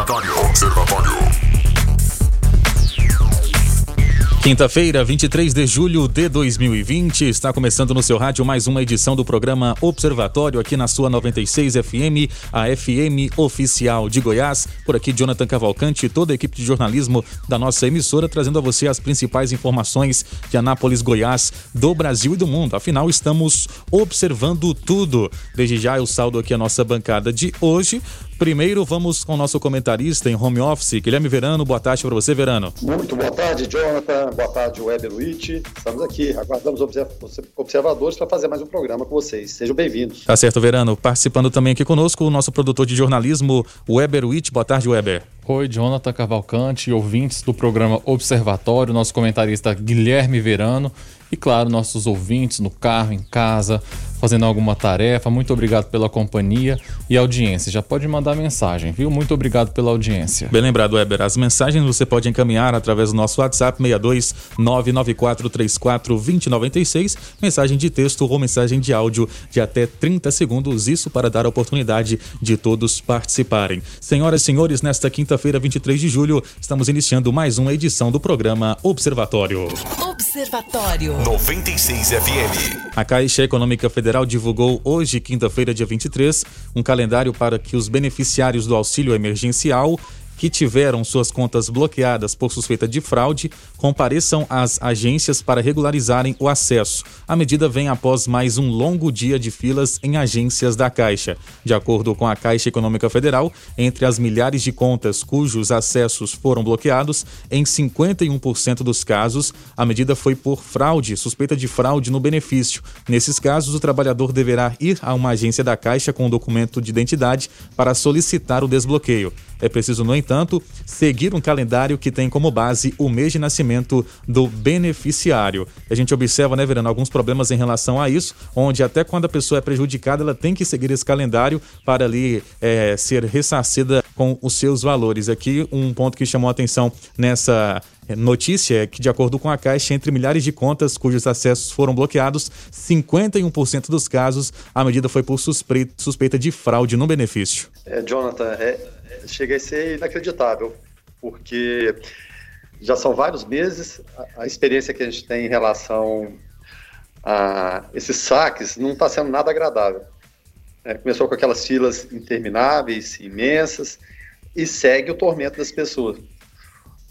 Observatório. Observatório. Quinta-feira, 23 de julho de 2020, está começando no seu rádio mais uma edição do programa Observatório aqui na sua 96 FM, a FM oficial de Goiás. Por aqui, Jonathan Cavalcante e toda a equipe de jornalismo da nossa emissora, trazendo a você as principais informações de Anápolis, Goiás, do Brasil e do mundo. Afinal, estamos observando tudo. Desde já eu saldo aqui a nossa bancada de hoje. Primeiro, vamos com o nosso comentarista em home office, Guilherme Verano. Boa tarde para você, Verano. Muito boa tarde, Jonathan. Boa tarde, Weber Witt. Estamos aqui, aguardamos observadores para fazer mais um programa com vocês. Sejam bem-vindos. Tá certo, Verano. Participando também aqui conosco o nosso produtor de jornalismo, Weber Witt. Boa tarde, Weber. Oi, Jonathan Cavalcante, ouvintes do programa Observatório, nosso comentarista Guilherme Verano e, claro, nossos ouvintes no carro, em casa, fazendo alguma tarefa. Muito obrigado pela companhia e audiência. Já pode mandar mensagem, viu? Muito obrigado pela audiência. Bem lembrado, Weber. As mensagens você pode encaminhar através do nosso WhatsApp 62 99434 2096, mensagem de texto ou mensagem de áudio de até 30 segundos, isso para dar a oportunidade de todos participarem. Senhoras e senhores, nesta quinta-feira, 23 de julho, estamos iniciando mais uma edição do programa Observatório. Observatório 96 FM. A Caixa Econômica Federal divulgou hoje, quinta-feira, dia 23, um calendário para que os beneficiários do auxílio emergencial que tiveram suas contas bloqueadas por suspeita de fraude compareçam às agências para regularizarem o acesso. A medida vem após mais um longo dia de filas em agências da Caixa. De acordo com a Caixa Econômica Federal, entre as milhares de contas cujos acessos foram bloqueados, em 51% dos casos, a medida foi por fraude, suspeita de fraude no benefício. Nesses casos, o trabalhador deverá ir a uma agência da Caixa com um documento de identidade para solicitar o desbloqueio. É preciso, no entanto, seguir um calendário que tem como base o mês de nascimento do beneficiário. A gente observa, né, Verano, alguns problemas em relação a isso, onde até quando a pessoa é prejudicada, ela tem que seguir esse calendário para ali é, ser ressarcida com os seus valores. Aqui, um ponto que chamou a atenção nessa notícia é que, de acordo com a Caixa, entre milhares de contas cujos acessos foram bloqueados, 51% dos casos a medida foi por suspeita de fraude no benefício. É, Jonathan, é, chega a ser inacreditável, porque já são vários meses, a, a experiência que a gente tem em relação a esses saques não está sendo nada agradável. É, começou com aquelas filas intermináveis, imensas, e segue o tormento das pessoas.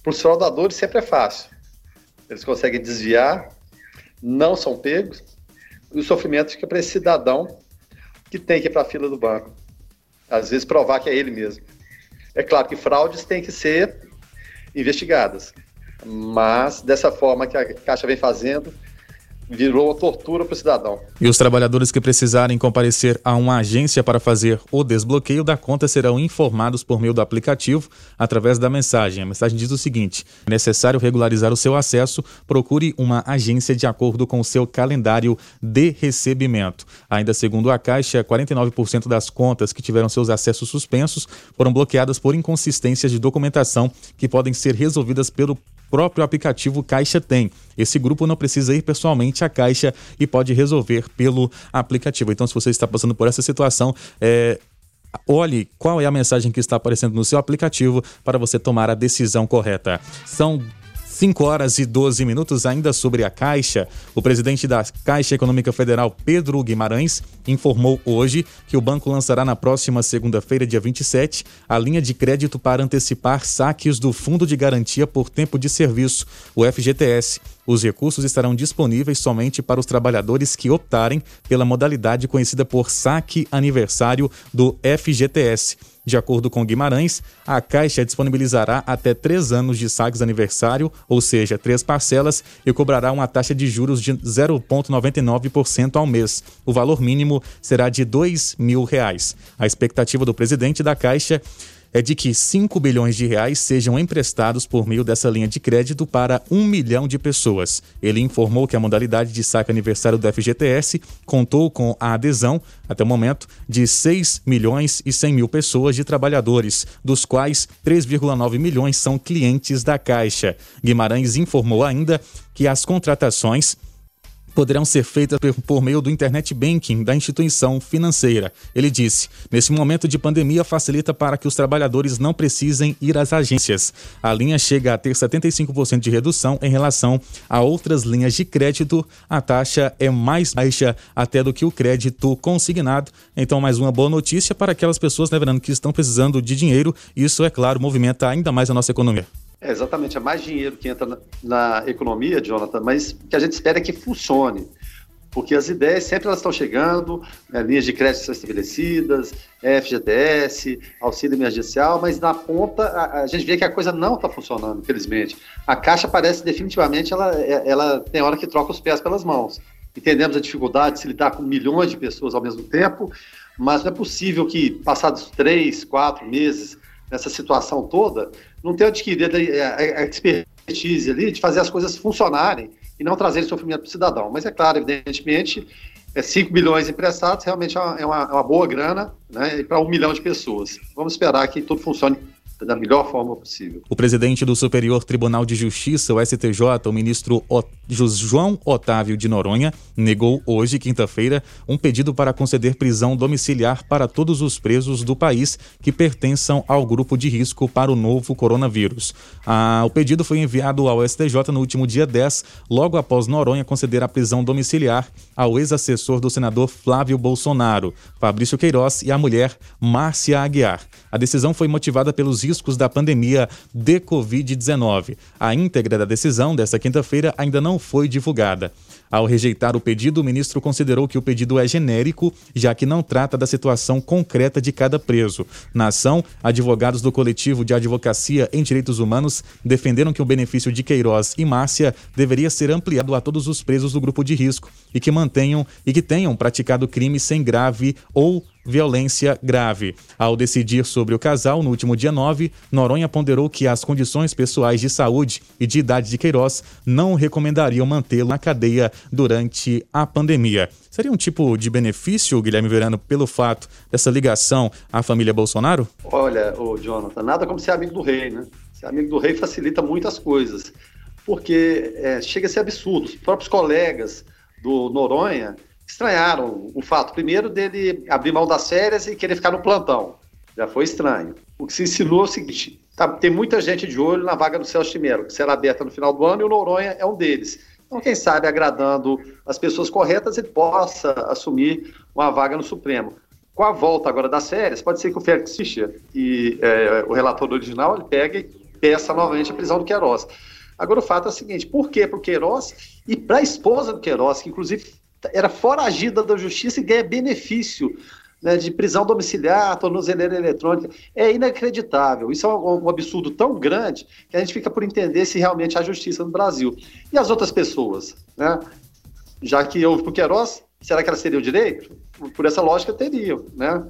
Para os fraudadores sempre é fácil. Eles conseguem desviar, não são pegos, e o sofrimento fica para esse cidadão que tem que ir para a fila do banco. Às vezes provar que é ele mesmo. É claro que fraudes têm que ser investigadas, mas dessa forma que a Caixa vem fazendo, virou tortura para o cidadão. E os trabalhadores que precisarem comparecer a uma agência para fazer o desbloqueio da conta serão informados por meio do aplicativo através da mensagem. A mensagem diz o seguinte: é necessário regularizar o seu acesso, procure uma agência de acordo com o seu calendário de recebimento. Ainda segundo a Caixa, 49% das contas que tiveram seus acessos suspensos foram bloqueadas por inconsistências de documentação que podem ser resolvidas pelo próprio aplicativo Caixa tem. Esse grupo não precisa ir pessoalmente à Caixa e pode resolver pelo aplicativo. Então, se você está passando por essa situação, é, olhe qual é a mensagem que está aparecendo no seu aplicativo para você tomar a decisão correta. São 5 horas e 12 minutos, ainda sobre a Caixa. O presidente da Caixa Econômica Federal, Pedro Guimarães, informou hoje que o banco lançará na próxima segunda-feira, dia 27, a linha de crédito para antecipar saques do Fundo de Garantia por Tempo de Serviço, o FGTS. Os recursos estarão disponíveis somente para os trabalhadores que optarem pela modalidade conhecida por saque aniversário do FGTS. De acordo com Guimarães, a Caixa disponibilizará até três anos de saques aniversário, ou seja, três parcelas, e cobrará uma taxa de juros de 0,99% ao mês. O valor mínimo será de 2 mil reais. A expectativa do presidente da Caixa é de que 5 bilhões de reais sejam emprestados por meio dessa linha de crédito para um milhão de pessoas. Ele informou que a modalidade de saque aniversário do FGTS contou com a adesão, até o momento, de 6 milhões e 100 mil pessoas de trabalhadores, dos quais 3,9 milhões são clientes da Caixa. Guimarães informou ainda que as contratações poderão ser feitas por meio do internet banking da instituição financeira. Ele disse: nesse momento de pandemia, facilita para que os trabalhadores não precisem ir às agências. A linha chega a ter 75% de redução em relação a outras linhas de crédito. A taxa é mais baixa até do que o crédito consignado. Então, mais uma boa notícia para aquelas pessoas, né, Verano, que estão precisando de dinheiro. Isso, é claro, movimenta ainda mais a nossa economia. É, exatamente, é mais dinheiro que entra na, na, economia, Jonathan, mas o que a gente espera é que funcione. Porque as ideias sempre elas estão chegando, né, linhas de crédito são estabelecidas, FGTS, auxílio emergencial, mas na ponta a, a gente vê que a coisa não está funcionando, infelizmente. A Caixa parece definitivamente, ela, é, ela tem hora que troca os pés pelas mãos. Entendemos a dificuldade de se lidar com milhões de pessoas ao mesmo tempo, mas não é possível que, passados três, quatro meses, nessa situação toda, não ter adquirido a expertise ali de fazer as coisas funcionarem e não trazer sofrimento para o cidadão. Mas é claro, evidentemente, é 5 bilhões emprestados realmente é uma, é uma, é boa grana né, para um milhão de pessoas. Vamos esperar que tudo funcione da melhor forma possível. O presidente do Superior Tribunal de Justiça, o STJ, o ministro João Otávio de Noronha, negou hoje, quinta-feira, um pedido para conceder prisão domiciliar para todos os presos do país que pertençam ao grupo de risco para o novo coronavírus. Ah, o pedido foi enviado ao STJ no último dia 10, logo após Noronha conceder a prisão domiciliar ao ex-assessor do senador Flávio Bolsonaro, Fabrício Queiroz, e a mulher Márcia Aguiar. A decisão foi motivada pelos riscos da pandemia de Covid-19. A íntegra da decisão desta quinta-feira ainda não foi divulgada. Ao rejeitar o pedido, o ministro considerou que o pedido é genérico, já que não trata da situação concreta de cada preso. Na ação, advogados do coletivo de advocacia em direitos humanos defenderam que o benefício de Queiroz e Márcia deveria ser ampliado a todos os presos do grupo de risco e que mantenham e que tenham praticado crime sem grave ou violência grave. Ao decidir sobre o casal, no último dia 9, Noronha ponderou que as condições pessoais de saúde e de idade de Queiroz não recomendariam mantê-lo na cadeia durante a pandemia. Seria um tipo de benefício, Guilherme Verano, pelo fato dessa ligação à família Bolsonaro? Olha, ô Jonathan, nada como ser amigo do rei, né? Ser amigo do rei facilita muitas coisas, porque é, chega a ser absurdo. Os próprios colegas do Noronha estranharam o fato, primeiro, dele abrir mão das férias e querer ficar no plantão. Já foi estranho. O que se ensinou é o seguinte: tá, tem muita gente de olho na vaga do Celso Mello, que será aberta no final do ano, e o Noronha é um deles. Então, quem sabe, agradando as pessoas corretas, ele possa assumir uma vaga no Supremo. Com a volta agora das férias, pode ser que o Félix Fischer, e é, o relator original, ele pegue e peça novamente a prisão do Queiroz. Agora, o fato é o seguinte: por quê? Para o Queiroz e para a esposa do Queiroz, que inclusive era foragida da justiça e ganha benefício né, de prisão domiciliar, tornozeleira eletrônica. É inacreditável. Isso é um, um, absurdo tão grande que a gente fica por entender se realmente há justiça no Brasil. E as outras pessoas? Né? Já que houve para o Queiroz, será que elas teriam direito? Por essa lógica, teriam. Né?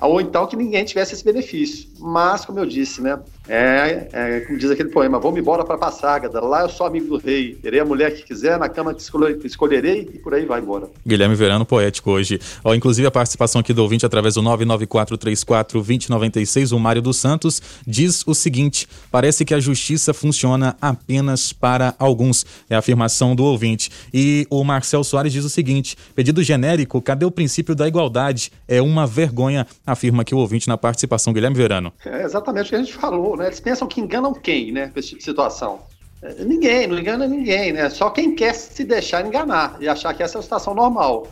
ou então que ninguém tivesse esse benefício. Mas, como eu disse, né, é, é como diz aquele poema, vou-me embora para Passágada, lá eu sou amigo do rei, terei a mulher que quiser, na cama que escolherei e por aí vai embora. Guilherme Verano, poético hoje. Ó, inclusive a participação aqui do ouvinte através do 994342096, o Mário dos Santos, diz o seguinte, parece que a justiça funciona apenas para alguns, é a afirmação do ouvinte. E o Marcel Soares diz o seguinte, pedido genérico, cadê o princípio da igualdade? É uma vergonha afirma aqui o ouvinte na participação Guilherme Verano. É exatamente o que a gente falou, né? Eles pensam que enganam quem, né, com esse tipo de situação. É, ninguém, não engana ninguém, né? Só quem quer se deixar enganar e achar que essa é a situação normal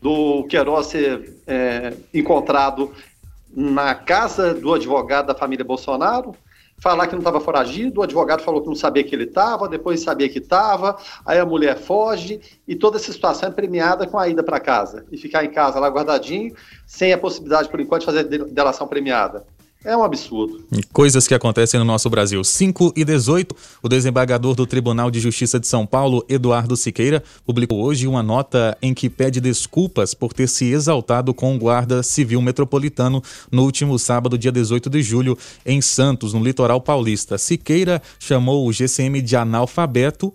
do Queiroz ser é, encontrado na casa do advogado da família Bolsonaro, falar que não estava foragido, o advogado falou que não sabia que ele estava, depois sabia que estava, aí a mulher foge e toda essa situação é premiada com a ida para casa e ficar em casa lá guardadinho, sem a possibilidade, por enquanto, de fazer delação premiada. É um absurdo. Coisas que acontecem no nosso Brasil. 5 e 18, o desembargador do Tribunal de Justiça de São Paulo, Eduardo Siqueira, publicou hoje uma nota em que pede desculpas por ter se exaltado com o guarda civil metropolitano no último sábado, dia 18 de julho, em Santos, no litoral paulista. Siqueira chamou o GCM de analfabeto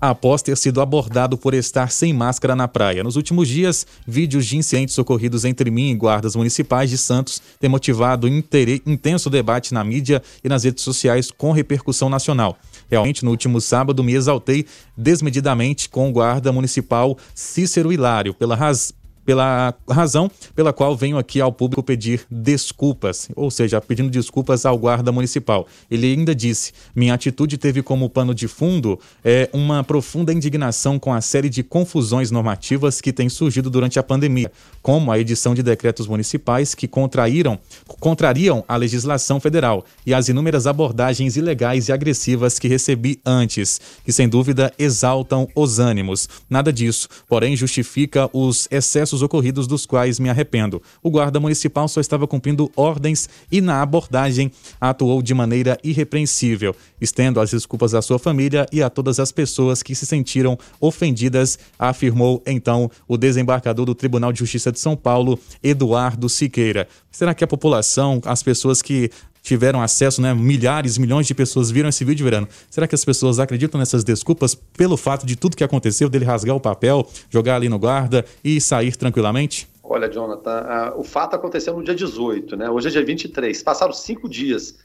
após ter sido abordado por estar sem máscara na praia. Nos últimos dias, vídeos de incidentes ocorridos entre mim e guardas municipais de Santos têm motivado intenso debate na mídia e nas redes sociais com repercussão nacional. Realmente, no último sábado, me exaltei desmedidamente com o guarda municipal Cícero Hilário pela, raz pela razão pela qual venho aqui ao público pedir desculpas, ou seja, pedindo desculpas ao guarda municipal. Ele ainda disse: minha atitude teve como pano de fundo é, uma profunda indignação com a série de confusões normativas que têm surgido durante a pandemia, como a edição de decretos municipais que contraíram, contrariam a legislação federal e as inúmeras abordagens ilegais e agressivas que recebi antes, que sem dúvida exaltam os ânimos. Nada disso, porém, justifica os excessos fatos ocorridos dos quais me arrependo. O guarda municipal só estava cumprindo ordens e, na abordagem, atuou de maneira irrepreensível. Estendo as desculpas à sua família e a todas as pessoas que se sentiram ofendidas, afirmou então o desembargador do Tribunal de Justiça de São Paulo, Eduardo Siqueira. Será que a população, as pessoas que tiveram acesso, né? Milhares, milhões de pessoas viram esse vídeo, Verano. Será que as pessoas acreditam nessas desculpas pelo fato de tudo que aconteceu, dele rasgar o papel, jogar ali no guarda e sair tranquilamente? Olha, Jonathan, o fato aconteceu no dia 18, né? Hoje é dia 23. Passaram cinco dias.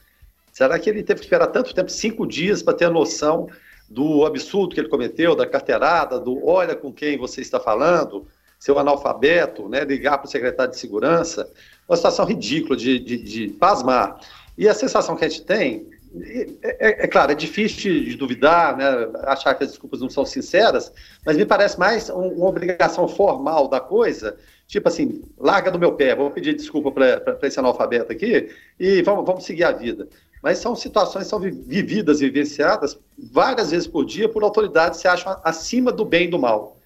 Será que ele teve que esperar tanto tempo, cinco dias, para ter a noção do absurdo que ele cometeu, da carteirada, do olha com quem você está falando, seu analfabeto, né? Ligar para o secretário de segurança? Uma situação ridícula de, de, de pasmar. E a sensação que a gente tem, é, é, é, claro, é difícil de duvidar, né, achar que as desculpas não são sinceras, mas me parece mais um, uma obrigação formal da coisa, tipo assim, larga do meu pé, vou pedir desculpa para esse analfabeto aqui e vamos, vamos seguir a vida. Mas são situações que são vividas e vivenciadas várias vezes por dia por autoridades que se acham acima do bem e do mal.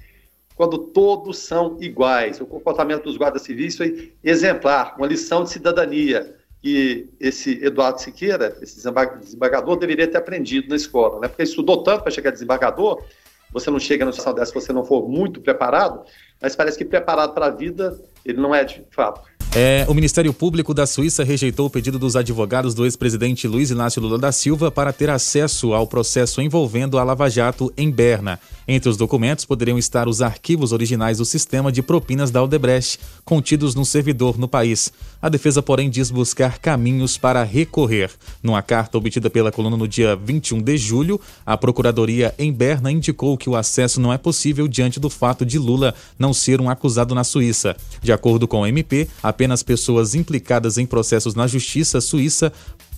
Quando todos são iguais. O comportamento dos guardas civis foi exemplar, uma lição de cidadania que esse Eduardo Siqueira, esse desembargador, deveria ter aprendido na escola, né? Porque estudou tanto para chegar desembargador, você não chega na situação dessa se você não for muito preparado, mas parece que preparado para a vida ele não é de fato. É, o Ministério Público da Suíça rejeitou o pedido dos advogados do ex-presidente Luiz Inácio Lula da Silva para ter acesso ao processo envolvendo a Lava Jato em Berna. Entre os documentos poderiam estar os arquivos originais do sistema de propinas da Odebrecht, contidos no servidor no país. A defesa, porém, diz buscar caminhos para recorrer. Numa carta obtida pela coluna no dia 21 de julho, a Procuradoria em Berna indicou que o acesso não é possível diante do fato de Lula não ser um acusado na Suíça. De acordo com o MP, apenas pessoas implicadas em processos na justiça suíça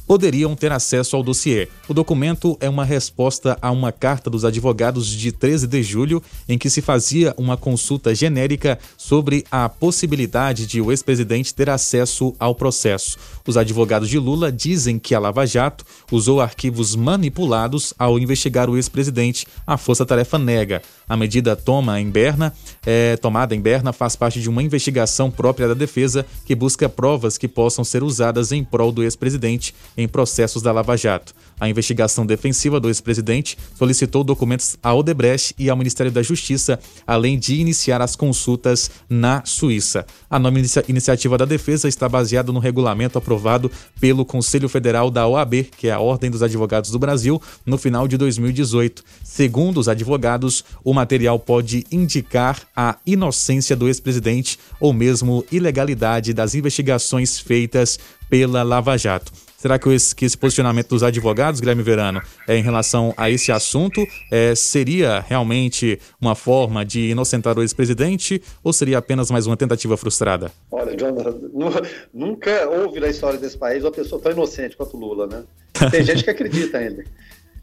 poderiam ter acesso ao dossiê. O documento é uma resposta a uma carta dos advogados de 13 de julho, em que se fazia uma consulta genérica sobre a possibilidade de o ex-presidente ter acesso ao processo. Os advogados de Lula dizem que a Lava Jato usou arquivos manipulados ao investigar o ex-presidente. A Força Tarefa nega. A medida toma em Berna, é, tomada em Berna faz parte de uma investigação própria da defesa que busca provas que possam ser usadas em prol do ex-presidente em processos da Lava Jato. A investigação defensiva do ex-presidente solicitou documentos à Odebrecht e ao Ministério da Justiça, além de iniciar as consultas na Suíça. A nova iniciativa da defesa está baseada no regulamento aprovado pelo Conselho Federal da OAB, que é a Ordem dos Advogados do Brasil, no final de 2018. Segundo os advogados, o material pode indicar a inocência do ex-presidente ou mesmo ilegalidade das investigações feitas pela Lava Jato. Será que esse, que esse posicionamento dos advogados, Guilherme Verano, é, em relação a esse assunto, é, seria realmente uma forma de inocentar o ex-presidente ou seria apenas mais uma tentativa frustrada? Olha, Jonathan, nunca houve na história desse país uma pessoa tão inocente quanto Lula, né? Tem gente que acredita ainda.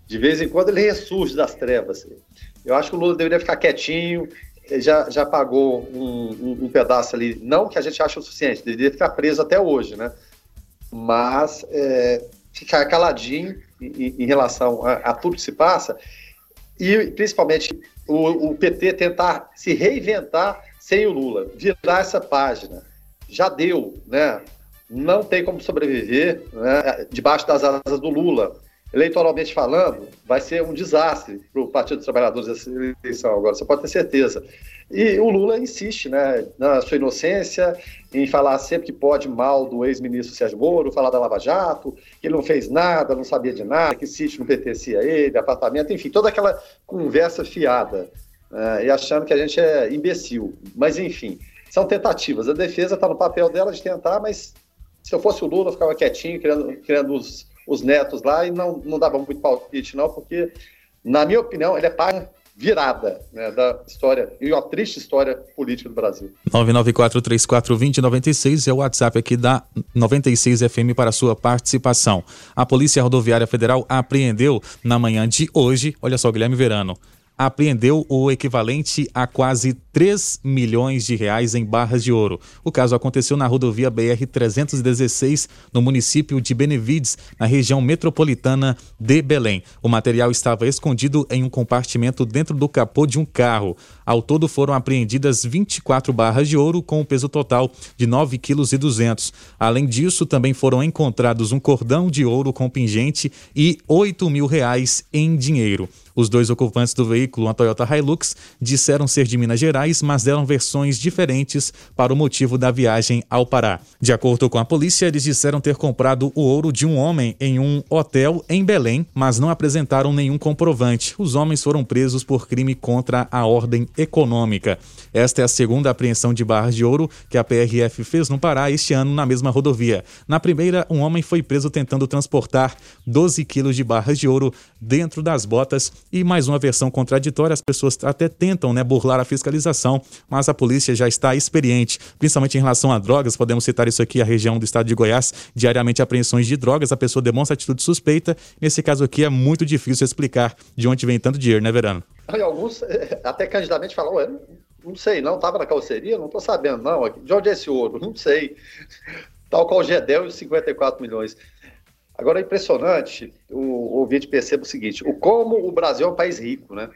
De vez em quando ele ressurge das trevas. Eu acho que o Lula deveria ficar quietinho, já, já pagou um, um, um, pedaço ali, não que a gente ache o suficiente, deveria ficar preso até hoje, né? Mas é, ficar caladinho em, em relação a, a, tudo que se passa e principalmente o, o, PT tentar se reinventar sem o Lula, virar essa página. Já deu, né? Não tem como sobreviver né, debaixo das asas do Lula. Eleitoralmente falando, vai ser um desastre para o Partido dos Trabalhadores essa eleição agora, você pode ter certeza. E o Lula insiste, né, na sua inocência, em falar sempre que pode mal do ex-ministro Sérgio Moro, falar da Lava Jato, que ele não fez nada, não sabia de nada, que sítio não pertencia a ele, apartamento, enfim, toda aquela conversa fiada, uh, e achando que a gente é imbecil. Mas, enfim, são tentativas. A defesa está no papel dela de tentar, mas se eu fosse o Lula, eu ficava quietinho, criando, criando os, os netos lá, e não, não dava muito palpite, não, porque, na minha opinião, ele é pai virada né, da história e uma triste história política do Brasil. 994-34-2096 é o WhatsApp aqui da 96 FM para sua participação. A Polícia Rodoviária Federal apreendeu na manhã de hoje, olha só, Guilherme Verano, apreendeu o equivalente a quase 3 milhões de reais em barras de ouro. O caso aconteceu na rodovia BR-316, no município de Benevides, na região metropolitana de Belém. O material estava escondido em um compartimento dentro do capô de um carro. Ao todo foram apreendidas 24 barras de ouro com um peso total de 9,2 kg. Além disso, também foram encontrados um cordão de ouro com pingente e 8 mil reais em dinheiro. Os dois ocupantes do veículo, uma Toyota Hilux, disseram ser de Minas Gerais, mas deram versões diferentes para o motivo da viagem ao Pará. De acordo com a polícia, eles disseram ter comprado o ouro de um homem em um hotel em Belém, mas não apresentaram nenhum comprovante. Os homens foram presos por crime contra a ordem econômica. Esta é a segunda apreensão de barras de ouro que a PRF fez no Pará este ano na mesma rodovia. Na primeira, um homem foi preso tentando transportar 12 quilos de barras de ouro dentro das botas e mais uma versão contraditória, as pessoas até tentam né, burlar a fiscalização, mas a polícia já está experiente, principalmente em relação a drogas. Podemos citar isso aqui, a região do estado de Goiás, diariamente apreensões de drogas, a pessoa demonstra atitude suspeita. Nesse caso aqui é muito difícil explicar de onde vem tanto dinheiro, né, Verano? Alguns eh, até candidamente falam, não sei, não estava na carroceria, não estou sabendo, não. De onde é esse ouro? Não sei. Tal qual o Gedel e os 54 milhões. Agora é impressionante o ouvinte perceba o seguinte: o como o Brasil é um país rico, né?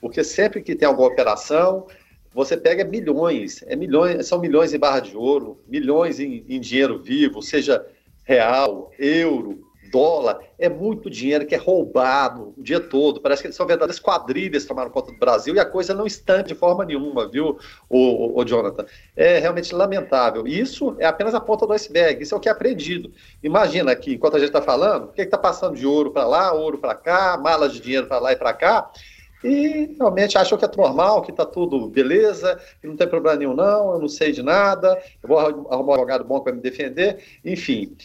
Porque sempre que tem alguma operação, você pega milhões, é milhões, são milhões em barra de ouro, milhões em, em dinheiro vivo, seja real, euro, dólar, é muito dinheiro que é roubado o dia todo. Parece que são verdadeiras quadrilhas que tomaram conta do Brasil e a coisa não está de forma nenhuma, viu, o, o, Jonathan? É realmente lamentável. Isso é apenas a ponta do iceberg, isso é o que é aprendido. Imagina que, enquanto a gente está falando, o que está passando de ouro para lá, ouro para cá, malas de dinheiro para lá e para cá, e realmente acham que é normal, que está tudo beleza, que não tem problema nenhum, não, eu não sei de nada, eu vou arrumar um advogado bom para me defender, enfim.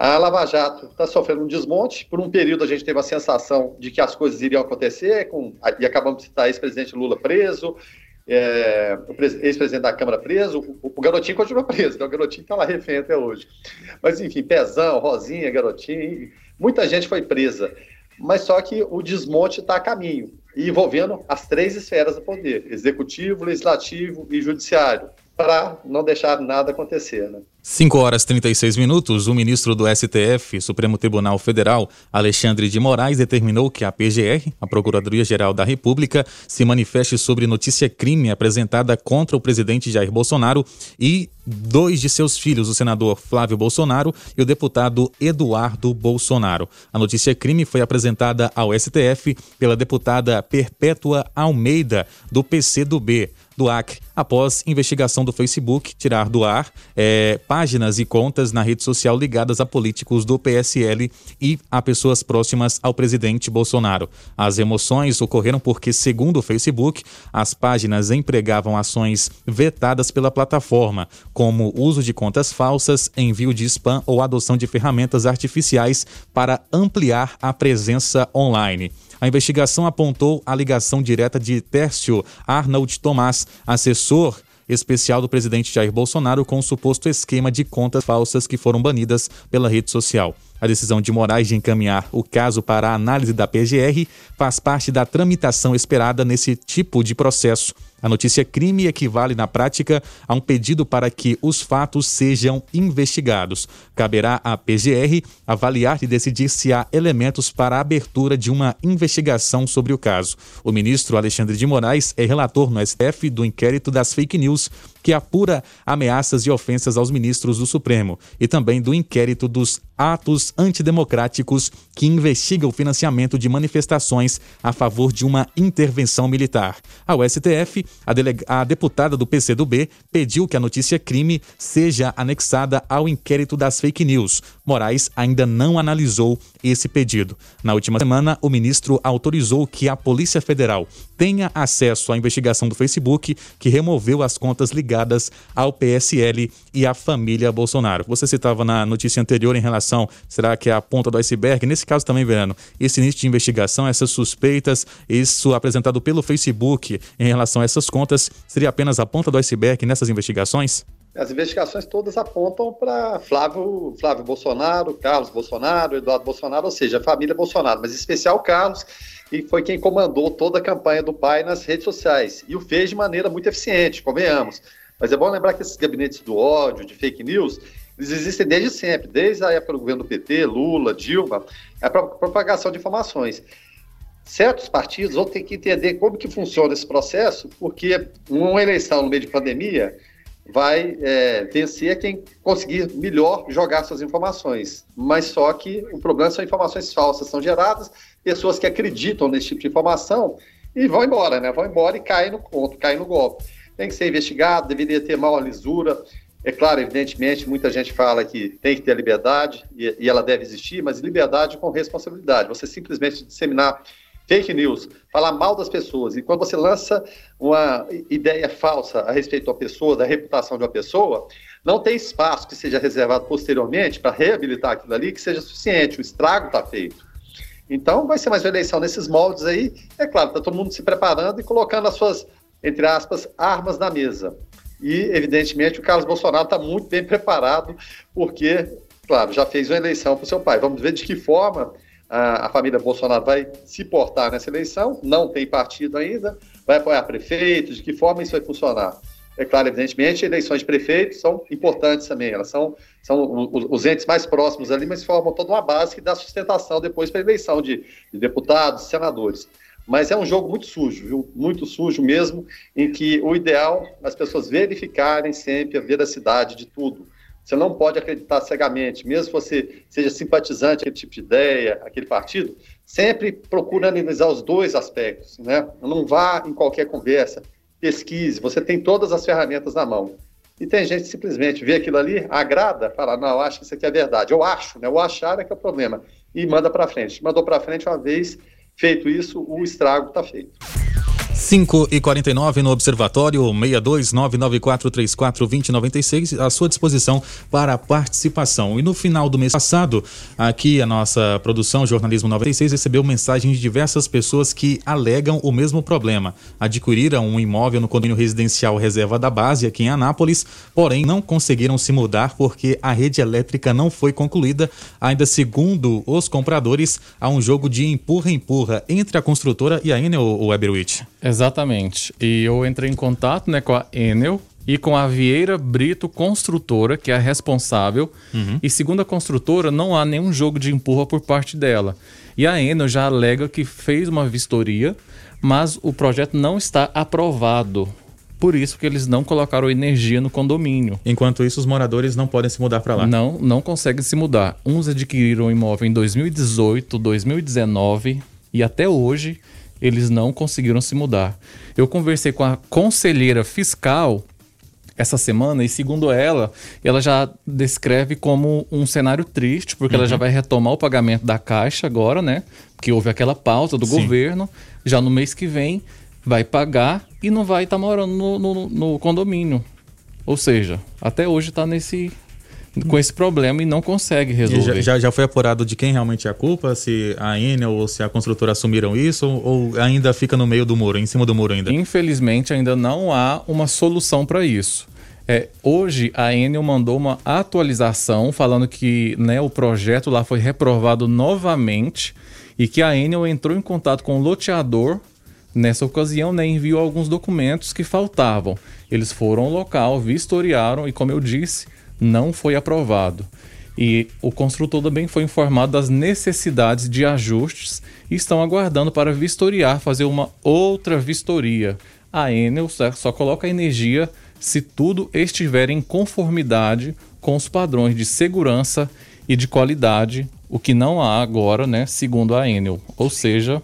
A Lava Jato está sofrendo um desmonte. Por um período a gente teve a sensação de que as coisas iriam acontecer, com, e acabamos de citar ex-presidente Lula preso, é, o ex-presidente da Câmara preso, o, o, garotinho continua preso, né? o garotinho está lá refém até hoje. Mas enfim, Pezão, Rosinha, garotinho, muita gente foi presa. Mas só que o desmonte está a caminho, envolvendo as três esferas do poder: executivo, legislativo e judiciário para não deixar nada acontecer. Né? 5 horas 36 minutos, o ministro do STF, Supremo Tribunal Federal, Alexandre de Moraes, determinou que a PGR, a Procuradoria-Geral da República, se manifeste sobre notícia crime apresentada contra o presidente Jair Bolsonaro e dois de seus filhos, o senador Flávio Bolsonaro e o deputado Eduardo Bolsonaro. A notícia crime foi apresentada ao STF pela deputada Perpétua Almeida, do PCdoB do AC após investigação do Facebook tirar do ar é, páginas e contas na rede social ligadas a políticos do PSL e a pessoas próximas ao presidente Bolsonaro. As emoções ocorreram porque, segundo o Facebook, as páginas empregavam ações vetadas pela plataforma, como uso de contas falsas, envio de spam ou adoção de ferramentas artificiais para ampliar a presença online. A investigação apontou a ligação direta de Tércio Arnold Tomás, assessor especial do presidente Jair Bolsonaro, com o suposto esquema de contas falsas que foram banidas pela rede social. A decisão de Moraes de encaminhar o caso para a análise da PGR faz parte da tramitação esperada nesse tipo de processo. A notícia crime equivale, na prática, a um pedido para que os fatos sejam investigados. Caberá à PGR avaliar e decidir se há elementos para a abertura de uma investigação sobre o caso. O ministro Alexandre de Moraes é relator no STF do inquérito das fake news que apura ameaças e ofensas aos ministros do Supremo, e também do inquérito dos atos antidemocráticos que investiga o financiamento de manifestações a favor de uma intervenção militar. Ao STF, a, a deputada do PCdoB pediu que a notícia crime seja anexada ao inquérito das fake news. Moraes ainda não analisou esse pedido. Na última semana, o ministro autorizou que a Polícia Federal tenha acesso à investigação do Facebook que removeu as contas ligadas ao PSL e à família Bolsonaro. Você citava na notícia anterior em relação? Será que é a ponta do iceberg? Nesse caso também, Verano, esse início de investigação, essas suspeitas, isso apresentado pelo Facebook em relação a essas contas, seria apenas a ponta do iceberg nessas investigações? As investigações todas apontam para Flávio, Flávio Bolsonaro, Carlos Bolsonaro, Eduardo Bolsonaro, ou seja, a família Bolsonaro, mas em especial Carlos, que foi quem comandou toda a campanha do pai nas redes sociais. E o fez de maneira muito eficiente, convenhamos. Mas é bom lembrar que esses gabinetes do ódio, de fake news, eles existem desde sempre, desde a época do governo do PT, Lula, Dilma, a propagação de informações. Certos partidos vão ter que entender como que funciona esse processo, porque uma eleição no meio de pandemia vai é, vencer quem conseguir melhor jogar suas informações. Mas só que o problema são informações falsas, são geradas, pessoas que acreditam nesse tipo de informação e vão embora, né? Vão embora e caem no conto, caem no golpe. Tem que ser investigado, deveria ter maior lisura, é claro, evidentemente, muita gente fala que tem que ter liberdade e, e, ela deve existir, mas liberdade com responsabilidade. Você simplesmente disseminar fake news, falar mal das pessoas, e quando você lança uma ideia falsa a respeito da pessoa, da reputação de uma pessoa, não tem espaço que seja reservado posteriormente para reabilitar aquilo ali que seja suficiente, o estrago está feito. Então, vai ser mais uma eleição nesses moldes aí. É claro, está todo mundo se preparando e colocando as suas, entre aspas, armas na mesa. E, evidentemente, o Carlos Bolsonaro está muito bem preparado, porque, claro, já fez uma eleição para o seu pai. Vamos ver de que forma a, a, família Bolsonaro vai se portar nessa eleição. Não tem partido ainda, vai apoiar prefeitos, de que forma isso vai funcionar. É claro, evidentemente, eleições de prefeitos são importantes também, elas são, são os entes mais próximos ali, mas formam toda uma base que dá sustentação depois para a eleição de, de deputados, senadores. Mas é um jogo muito sujo, viu? muito sujo mesmo, em que o ideal é as pessoas verificarem sempre a veracidade de tudo. Você não pode acreditar cegamente, mesmo que você seja simpatizante aquele tipo de ideia, aquele partido, sempre procure analisar os dois aspectos. Né? Não vá em qualquer conversa, pesquise, você tem todas as ferramentas na mão. E tem gente que simplesmente vê aquilo ali, agrada, fala, não, acho que isso aqui é verdade. Eu acho, né? O achar é que é o problema. E manda para frente. Mandou para frente uma vez, Feito isso, o estrago está feito. 5 e 49 no Observatório 62994342096 à sua disposição para participação. E no final do mês passado, aqui a nossa produção Jornalismo 96 recebeu mensagens de diversas pessoas que alegam o mesmo problema. Adquiriram um imóvel no condomínio residencial Reserva da Base, aqui em Anápolis, porém não conseguiram se mudar porque a rede elétrica não foi concluída. Ainda segundo os compradores, há um jogo de empurra-empurra entre a construtora e a Enel Weberwitch. Exatamente. E eu entrei em contato né, com a Enel e com a Vieira Brito Construtora, que é a responsável. Uhum. E segundo a construtora, não há nenhum jogo de empurra por parte dela. E a Enel já alega que fez uma vistoria, mas o projeto não está aprovado. Por isso que eles não colocaram energia no condomínio. Enquanto isso, os moradores não podem se mudar para lá. Não, não conseguem se mudar. Uns adquiriram o imóvel em 2018, 2019 e até hoje eles não conseguiram se mudar. Eu conversei com a conselheira fiscal essa semana e segundo ela, ela já descreve como um cenário triste, porque uhum. ela já vai retomar o pagamento da caixa agora, né? Que houve aquela pausa do Sim. governo, já no mês que vem vai pagar e não vai estar tá morando no, no, no condomínio. Ou seja, até hoje está nesse com esse problema e não consegue resolver. Já, já, já, foi apurado de quem realmente é a culpa? Se a Enel ou se a construtora assumiram isso? Ou, ou ainda fica no meio do muro, em cima do muro ainda? Infelizmente, ainda não há uma solução para isso. É, hoje a Enel mandou uma atualização falando que né, o projeto lá foi reprovado novamente e que a Enel entrou em contato com o loteador nessa ocasião, né, enviou alguns documentos que faltavam. Eles foram ao local, vistoriaram e, como eu disse, não foi aprovado. E o construtor também foi informado das necessidades de ajustes e estão aguardando para vistoriar, fazer uma outra vistoria. A Enel só coloca energia se tudo estiver em conformidade com os padrões de segurança e de qualidade, o que não há agora, né, segundo a Enel. Ou seja,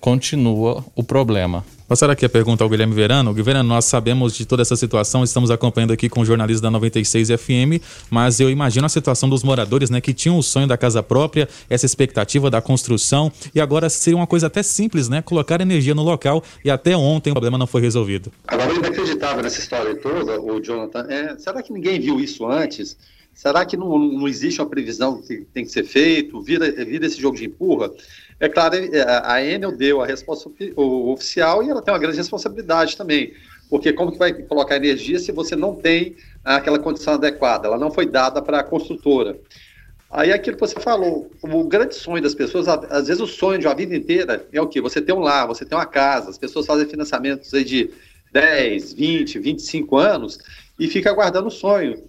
continua o problema. Passar aqui a pergunta ao Guilherme Verano. Guilherme, nós sabemos de toda essa situação, estamos acompanhando aqui com o jornalista da 96 FM, mas eu imagino a situação dos moradores, né, que tinham o sonho da casa própria, essa expectativa da construção, e agora seria uma coisa até simples, né, colocar energia no local, e até ontem o problema não foi resolvido. Agora, o inacreditável nessa história toda, o Jonathan, é, será que ninguém viu isso antes? Será que não, não existe uma previsão que tem que ser feito? Vira, vira esse jogo de empurra? É claro, é, a Enel deu a resposta oficial e ela tem uma grande responsabilidade também, porque como que vai colocar energia se você não tem aquela condição adequada? Ela não foi dada para a construtora. Aí aquilo que você falou, o grande sonho das pessoas, às vezes o sonho de uma vida inteira é o quê? Você tem um lar, você tem uma casa, as pessoas fazem financiamentos aí de 10, 20, 25 anos e fica aguardando o sonho.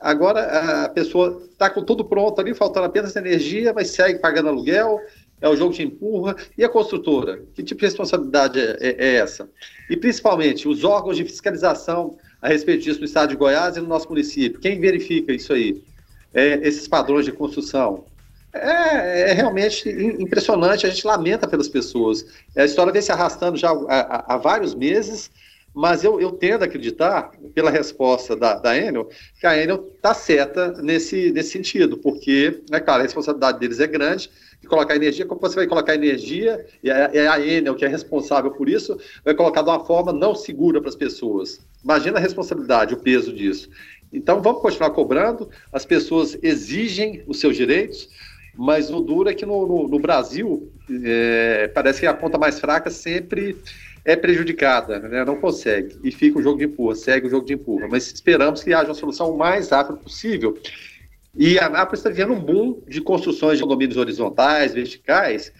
Agora a pessoa está com tudo pronto ali, faltando apenas energia, mas segue pagando aluguel, é o jogo de empurra. E a construtora? Que tipo de responsabilidade é, é, é, essa? E principalmente os órgãos de fiscalização a respeito disso no estado de Goiás e no nosso município. Quem verifica isso aí? É, esses padrões de construção. É, é, realmente impressionante, a gente lamenta pelas pessoas. A história vem se arrastando já há, há vários meses, mas eu, eu tendo a acreditar, pela resposta da, da Enel, que a Enel está certa nesse, nesse sentido, porque, é claro, a responsabilidade deles é grande, de colocar energia, como você vai colocar energia, e é, é a Enel que é responsável por isso, vai colocar de uma forma não segura para as pessoas. Imagina a responsabilidade, o peso disso. Então vamos continuar cobrando, as pessoas exigem os seus direitos, mas o duro é que no, no, no Brasil é, parece que a ponta mais fraca sempre é prejudicada, né? não consegue, e fica o jogo de empurra, segue o jogo de empurra. Mas esperamos que haja uma solução o mais rápida possível e a Nápoles está vivendo um boom de construções de condomínios horizontais, verticais.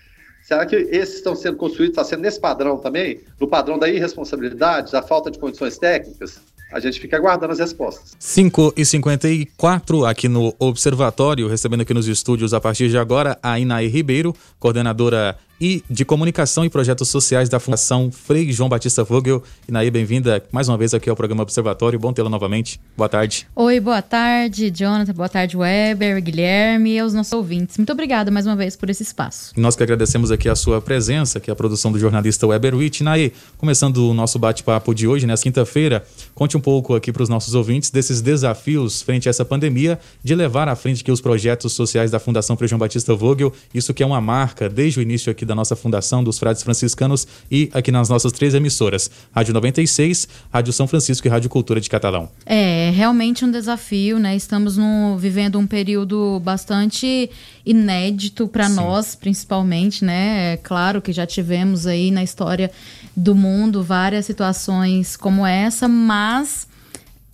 Será que esses estão sendo construídos, está sendo nesse padrão também? No padrão da irresponsabilidade, da falta de condições técnicas? A gente fica aguardando as respostas. 5 e 54 aqui no Observatório, recebendo aqui nos estúdios a partir de agora a Inaí Ribeiro, coordenadora e de Comunicação e Projetos Sociais da Fundação Frei João Batista Vogel. Inaí, bem-vinda mais uma vez aqui ao programa Observatório. Bom tê-la novamente. Boa tarde. Oi, boa tarde, Jonathan. Boa tarde, Weber, Guilherme e aos nossos ouvintes. Muito obrigada mais uma vez por esse espaço. Nós que agradecemos aqui a sua presença, que é a produção do jornalista Weber Witt. Inaí, começando o nosso bate-papo de hoje, nessa quinta-feira, conte um pouco aqui para os nossos ouvintes desses desafios frente a essa pandemia, de levar à frente aqui os projetos sociais da Fundação Frei João Batista Vogel. Isso que é uma marca desde o início aqui da nossa fundação dos Frades Franciscanos e aqui nas nossas três emissoras, Rádio 96, Rádio São Francisco e Rádio Cultura de Catalão. É, realmente um desafio, né? Estamos no, vivendo um período bastante inédito para nós, principalmente, né? É claro que já tivemos aí na história do mundo várias situações como essa, mas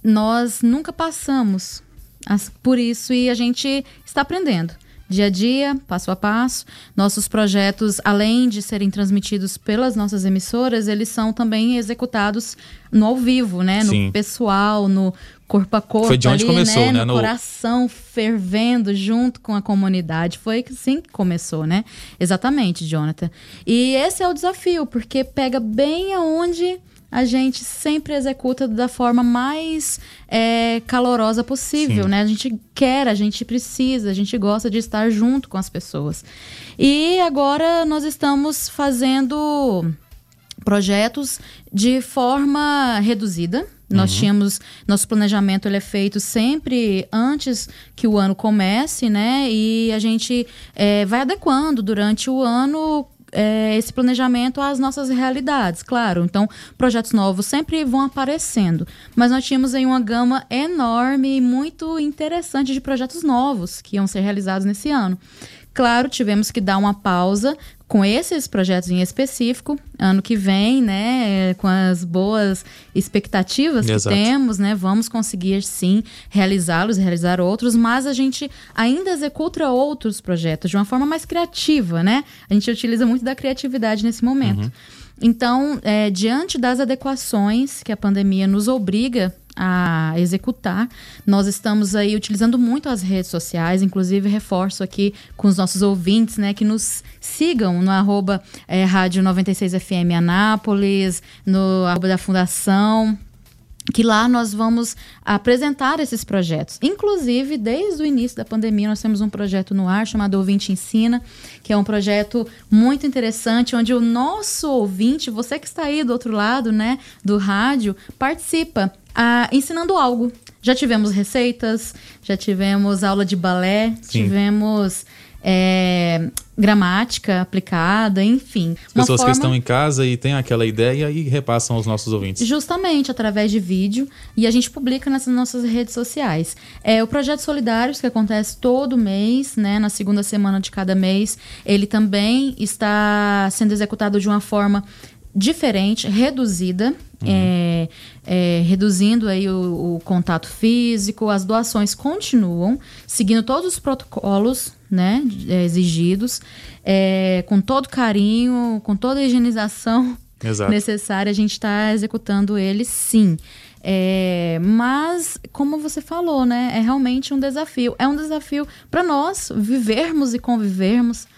nós nunca passamos por isso e a gente está aprendendo dia a dia, passo a passo. Nossos projetos, além de serem transmitidos pelas nossas emissoras, eles são também executados no ao vivo, né? No pessoal, no corpo a corpo. Foi de onde ali, começou, né? né? No, no, coração fervendo junto com a comunidade. Foi assim que começou, né? Exatamente, Jonathan. E esse é o desafio, porque pega bem aonde a gente sempre executa da forma mais é, calorosa possível, Sim. né? A gente quer, a gente precisa, a gente gosta de estar junto com as pessoas. E agora nós estamos fazendo projetos de forma reduzida. Nós uhum. tínhamos nosso planejamento ele é feito sempre antes que o ano comece, né? E a gente é, vai adequando durante o ano é, esse planejamento às nossas realidades, claro. Então, projetos novos sempre vão aparecendo. Mas nós tínhamos aí uma gama enorme e muito interessante de projetos novos que iam ser realizados nesse ano. Claro, tivemos que dar uma pausa com esses projetos em específico, ano que vem, né, com as boas expectativas Exato. que temos, né, vamos conseguir sim realizá-los, realizar outros, mas a gente ainda executa outros projetos de uma forma mais criativa, né? A gente utiliza muito da criatividade nesse momento. Uhum. Então, é, diante das adequações que a pandemia nos obriga a executar. Nós estamos aí utilizando muito as redes sociais, inclusive reforço aqui com os nossos ouvintes, né, que nos sigam no arroba é, Rádio 96 FM Anápolis, no arroba da Fundação que lá nós vamos apresentar esses projetos. Inclusive, desde o início da pandemia, nós temos um projeto no ar chamado Ouvinte Ensina, que é um projeto muito interessante, onde o nosso ouvinte, você que está aí do outro lado, né, do rádio, participa ah, ensinando algo. Já tivemos receitas, já tivemos aula de balé, Sim. tivemos é, gramática aplicada, enfim. As pessoas forma- que estão em casa e têm aquela ideia e repassam aos nossos ouvintes. Justamente através de vídeo e a gente publica nessas nossas redes sociais. É o projeto Solidários que acontece todo mês, né, na segunda semana de cada mês, ele também está sendo executado de uma forma diferente, reduzida, é, é, reduzindo aí o, o contato físico, as doações continuam, seguindo todos os protocolos né, é, exigidos, é, com todo carinho, com toda a higienização Exato. necessária, a gente está executando ele sim. É, mas, como você falou, né? É realmente um desafio. É um desafio para nós vivermos e convivermos,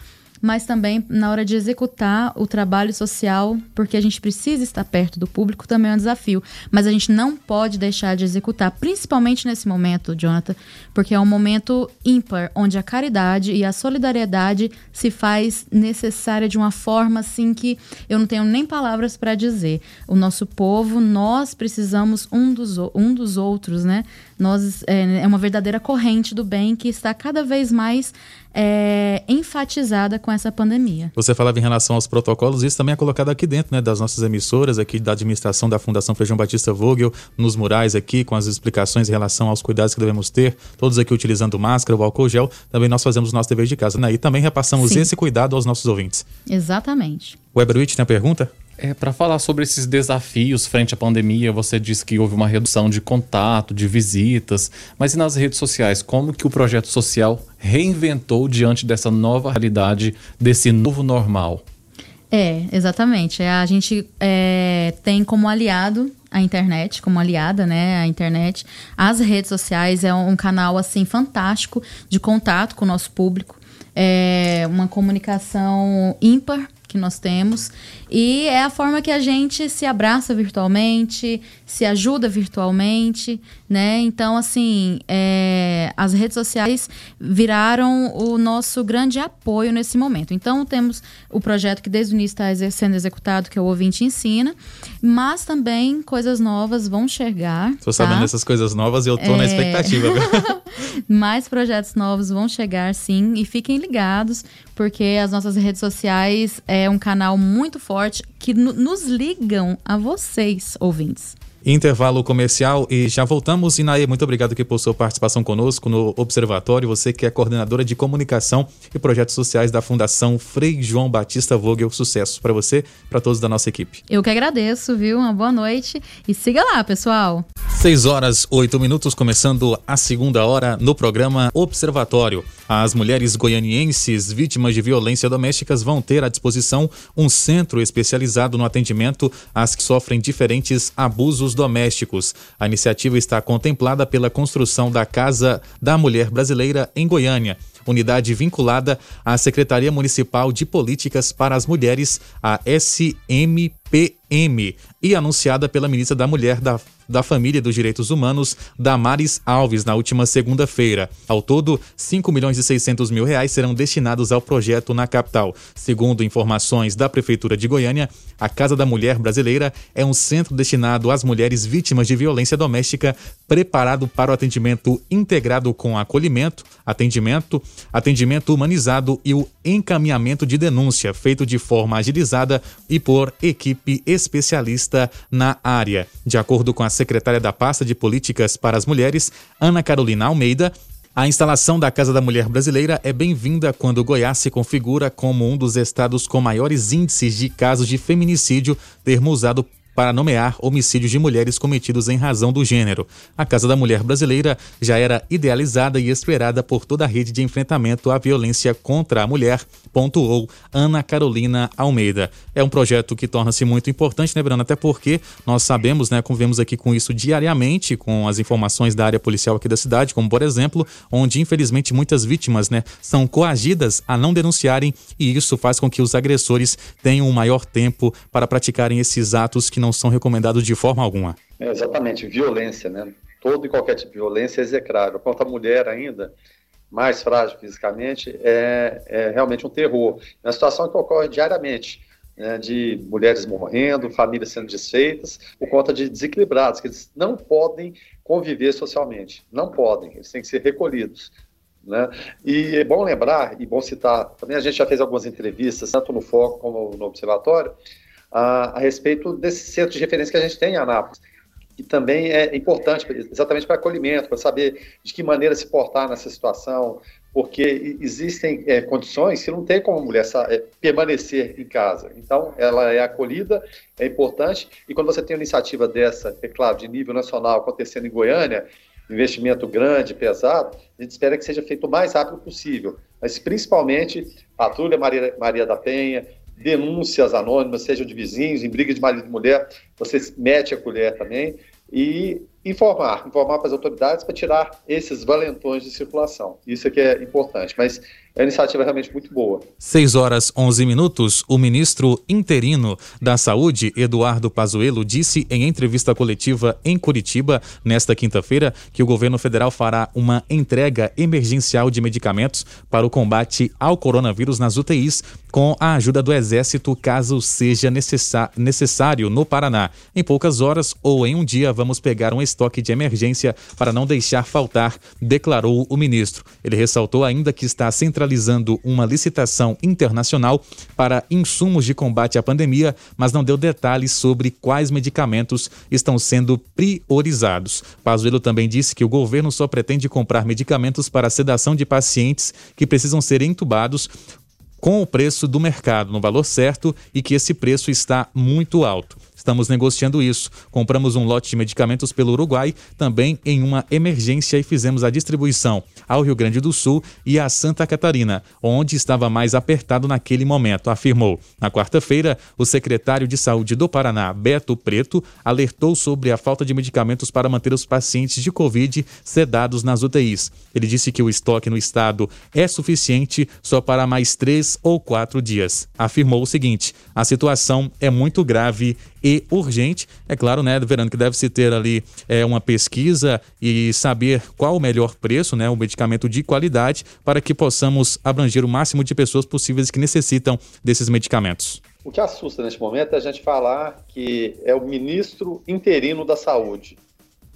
mas também na hora de executar o trabalho social, porque a gente precisa estar perto do público, também é um desafio. Mas a gente não pode deixar de executar, principalmente nesse momento, Jonathan, porque é um momento ímpar, onde a caridade e a solidariedade se faz necessária de uma forma assim que eu não tenho nem palavras para dizer. O nosso povo, nós precisamos um dos, um dos outros, né? Nós é, é uma verdadeira corrente do bem que está cada vez mais é, enfatizada com essa pandemia. Você falava em relação aos protocolos, isso também é colocado aqui dentro, né, das nossas emissoras, aqui da administração da Fundação Feijão Batista Vogel, nos murais aqui, com as explicações em relação aos cuidados que devemos ter, todos aqui utilizando máscara, o álcool gel, também nós fazemos o nosso dever de casa, né, e também repassamos Sim. esse cuidado aos nossos ouvintes. Exatamente. Weberwitch tem a pergunta? É, para falar sobre esses desafios frente à pandemia, você disse que houve uma redução de contato, de visitas, mas e nas redes sociais? Como que o projeto social reinventou diante dessa nova realidade, desse novo normal? É, exatamente. A gente é, tem como aliado a internet, como aliada, né, a internet. As redes sociais é um canal, assim, fantástico de contato com o nosso público. É uma comunicação ímpar que nós temos e é a forma que a gente se abraça virtualmente, se ajuda virtualmente, né? Então, assim, é, as redes sociais viraram o nosso grande apoio nesse momento. Então, temos o projeto que desde o início está sendo executado, que é o Ouvinte Ensina, mas também coisas novas vão chegar. Sabendo tá? dessas coisas novas e eu na É. expectativa. viu? Mais projetos novos vão chegar, sim, e fiquem ligados, porque as nossas redes sociais é um canal muito forte que no- nos ligam a vocês, ouvintes. Intervalo comercial e já voltamos. Inaê, muito obrigado aqui por sua participação conosco no Observatório. Você que é coordenadora de comunicação e projetos sociais da Fundação Frei João Batista Vogel. Sucesso para você para todos da nossa equipe. Eu que agradeço, viu? Uma boa noite e siga lá, pessoal. 6 horas, 8 minutos, começando a segunda hora no programa Observatório. As mulheres goianienses vítimas de violência domésticas vão ter à disposição um centro especializado no atendimento às que sofrem diferentes abusos domésticos. A iniciativa está contemplada pela construção da Casa da Mulher Brasileira em Goiânia unidade vinculada à Secretaria Municipal de Políticas para as Mulheres, a SMPM, e anunciada pela ministra da Mulher da, da Família dos Direitos Humanos, Damares Alves, na última segunda-feira. Ao todo, 5 milhões e 600 mil reais serão destinados ao projeto na capital. Segundo informações da Prefeitura de Goiânia, a Casa da Mulher Brasileira é um centro destinado às mulheres vítimas de violência doméstica, preparado para o atendimento integrado com acolhimento, atendimento, atendimento humanizado e o encaminhamento de denúncia, feito de forma agilizada e por equipe especialista na área. De acordo com a secretária da pasta de Políticas para as Mulheres, Ana Carolina Almeida, a instalação da Casa da Mulher Brasileira é bem-vinda quando Goiás se configura como um dos estados com maiores índices de casos de feminicídio, termo usado para nomear homicídios de mulheres cometidos em razão do gênero. A Casa da Mulher Brasileira já era idealizada e esperada por toda a rede de enfrentamento à violência contra a mulher, pontuou Ana Carolina Almeida. É um projeto que torna-se muito importante, né, Brana? Até porque nós sabemos, né, convivemos aqui com isso diariamente, com as informações da área policial aqui da cidade, como por exemplo, onde infelizmente muitas vítimas, né, são coagidas a não denunciarem e isso faz com que os agressores tenham um maior tempo para praticarem esses atos que não são recomendados de forma alguma. É, exatamente, violência, né? Todo e qualquer tipo de violência é execrável. Quanto à mulher ainda, mais frágil fisicamente, é, é realmente um terror. É uma situação que ocorre diariamente, né, de mulheres morrendo, famílias sendo desfeitas, por conta de desequilibrados, que eles não podem conviver socialmente, não podem, eles têm que ser recolhidos. Né? E é bom lembrar, e bom citar, também a gente já fez algumas entrevistas, tanto no Foco como no Observatório, a, a respeito desse centro de referência que a gente tem em Anápolis que também é importante exatamente para acolhimento, para saber de que maneira se portar nessa situação, porque existem é, condições que não tem como a mulher é, permanecer em casa. Então, ela é acolhida, é importante, e quando você tem uma iniciativa dessa, é claro, de nível nacional, acontecendo em Goiânia, investimento grande, pesado, a gente espera que seja feito o mais rápido possível, mas principalmente Patrulha Maria, Maria da Penha, denúncias anônimas, sejam de vizinhos, em briga de marido e mulher, você mete a colher também, e informar, informar para as autoridades para tirar esses valentões de circulação. Isso é que é importante, mas é uma iniciativa realmente muito boa. 6 horas 11 minutos, o ministro interino da Saúde, Eduardo Pazuello, disse em entrevista coletiva em Curitiba, nesta quinta-feira, que o governo federal fará uma entrega emergencial de medicamentos para o combate ao coronavírus nas UTIs, com a ajuda do Exército, caso seja necessário no Paraná. Em poucas horas ou em um dia, vamos pegar um estoque de emergência para não deixar faltar, declarou o ministro. Ele ressaltou ainda que está centralizando uma licitação internacional para insumos de combate à pandemia, mas não deu detalhes sobre quais medicamentos estão sendo priorizados. Pazuello também disse que o governo só pretende comprar medicamentos para sedação de pacientes que precisam ser entubados com o preço do mercado no valor certo e que esse preço está muito alto. Estamos negociando isso. Compramos um lote de medicamentos pelo Uruguai, também em uma emergência, e fizemos a distribuição ao Rio Grande do Sul e a Santa Catarina, onde estava mais apertado naquele momento, afirmou. Na quarta-feira, o secretário de Saúde do Paraná, Beto Preto, alertou sobre a falta de medicamentos para manter os pacientes de Covid sedados nas UTIs. Ele disse que o estoque no estado é suficiente só para mais três ou quatro dias. Afirmou o seguinte: a situação é muito grave e urgente. É claro, né, Verano, que deve-se ter ali é, uma pesquisa e saber qual o melhor preço, né, um medicamento de qualidade, para que possamos abranger o máximo de pessoas possíveis que necessitam desses medicamentos. O que assusta neste momento é a gente falar que é o ministro interino da saúde.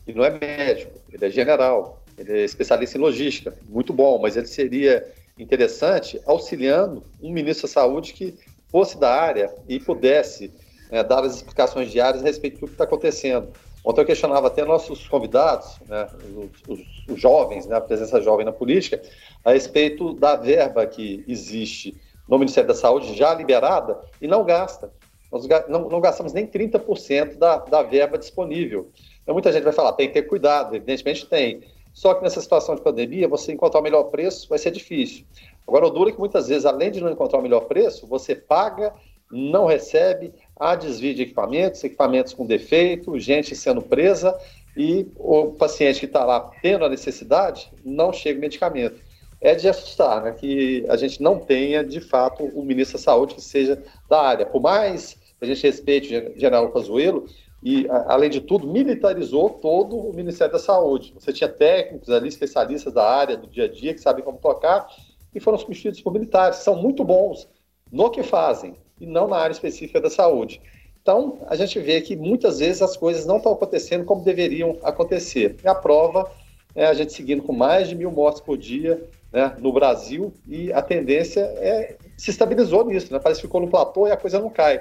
E não é médico, ele é general, ele é especialista em logística, muito bom, mas ele seria interessante auxiliando um ministro da saúde que fosse da área e pudesse né, dar as explicações diárias a respeito do que está acontecendo. Ontem eu questionava até nossos convidados, né, os, os, os, jovens, né, a presença jovem na política, a respeito da verba que existe no Ministério da Saúde já liberada e não gasta. Nós não, não gastamos nem 30% da, da verba disponível. Então, muita gente vai falar, tem que ter cuidado, evidentemente tem. Só que nessa situação de pandemia, você encontrar o melhor preço vai ser difícil. Agora, o duro é que muitas vezes, além de não encontrar o melhor preço, você paga, não recebe, há desvio de equipamentos, equipamentos com defeito, gente sendo presa e o paciente que está lá tendo a necessidade não chega o medicamento. É de assustar né, que a gente não tenha, de fato, um ministro da Saúde que seja da área. Por mais que a gente respeite o general Pazuello, e, além de tudo, militarizou todo o Ministério da Saúde. Você tinha técnicos ali, especialistas da área, do dia a dia, que sabem como tocar, e foram substituídos por militares. São muito bons no que fazem, e não na área específica da saúde. Então, a gente vê que muitas vezes as coisas não estão acontecendo como deveriam acontecer. E a prova é a gente seguindo com mais de mil mortes por dia né, no Brasil e a tendência é se estabilizou nisso, né? parece que ficou no platô e a coisa não cai.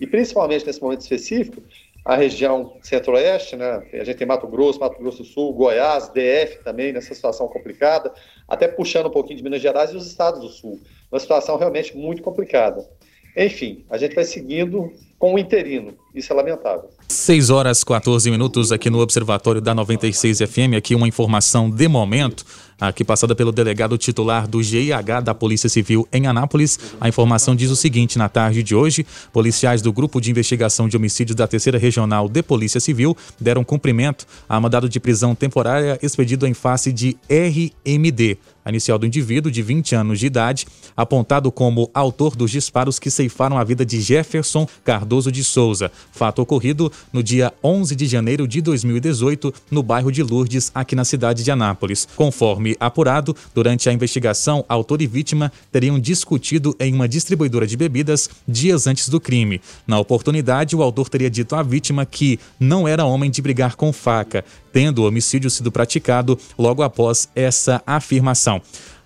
E principalmente nesse momento específico, a região centro-oeste, né? A gente tem Mato Grosso, Mato Grosso do Sul, Goiás, DF também nessa situação complicada, até puxando um pouquinho de Minas Gerais e os estados do Sul. Uma situação realmente muito complicada. Enfim, a gente vai seguindo com o interino. Isso é lamentável. 6 horas 14 minutos aqui no Observatório da 96 FM. Aqui uma informação de momento, aqui passada pelo delegado titular do GIH da Polícia Civil em Anápolis. A informação diz o seguinte: na tarde de hoje, policiais do Grupo de Investigação de Homicídios da Terceira Regional de Polícia Civil deram cumprimento a mandado de prisão temporária expedido em face de RMD a inicial do indivíduo de 20 anos de idade, apontado como autor dos disparos que ceifaram a vida de Jefferson Cardoso de Souza. Fato ocorrido no dia 11 de janeiro de 2018, no bairro de Lourdes, aqui na cidade de Anápolis. Conforme apurado, durante a investigação, autor e vítima teriam discutido em uma distribuidora de bebidas dias antes do crime. Na oportunidade, o autor teria dito à vítima que não era homem de brigar com faca, tendo o homicídio sido praticado logo após essa afirmação.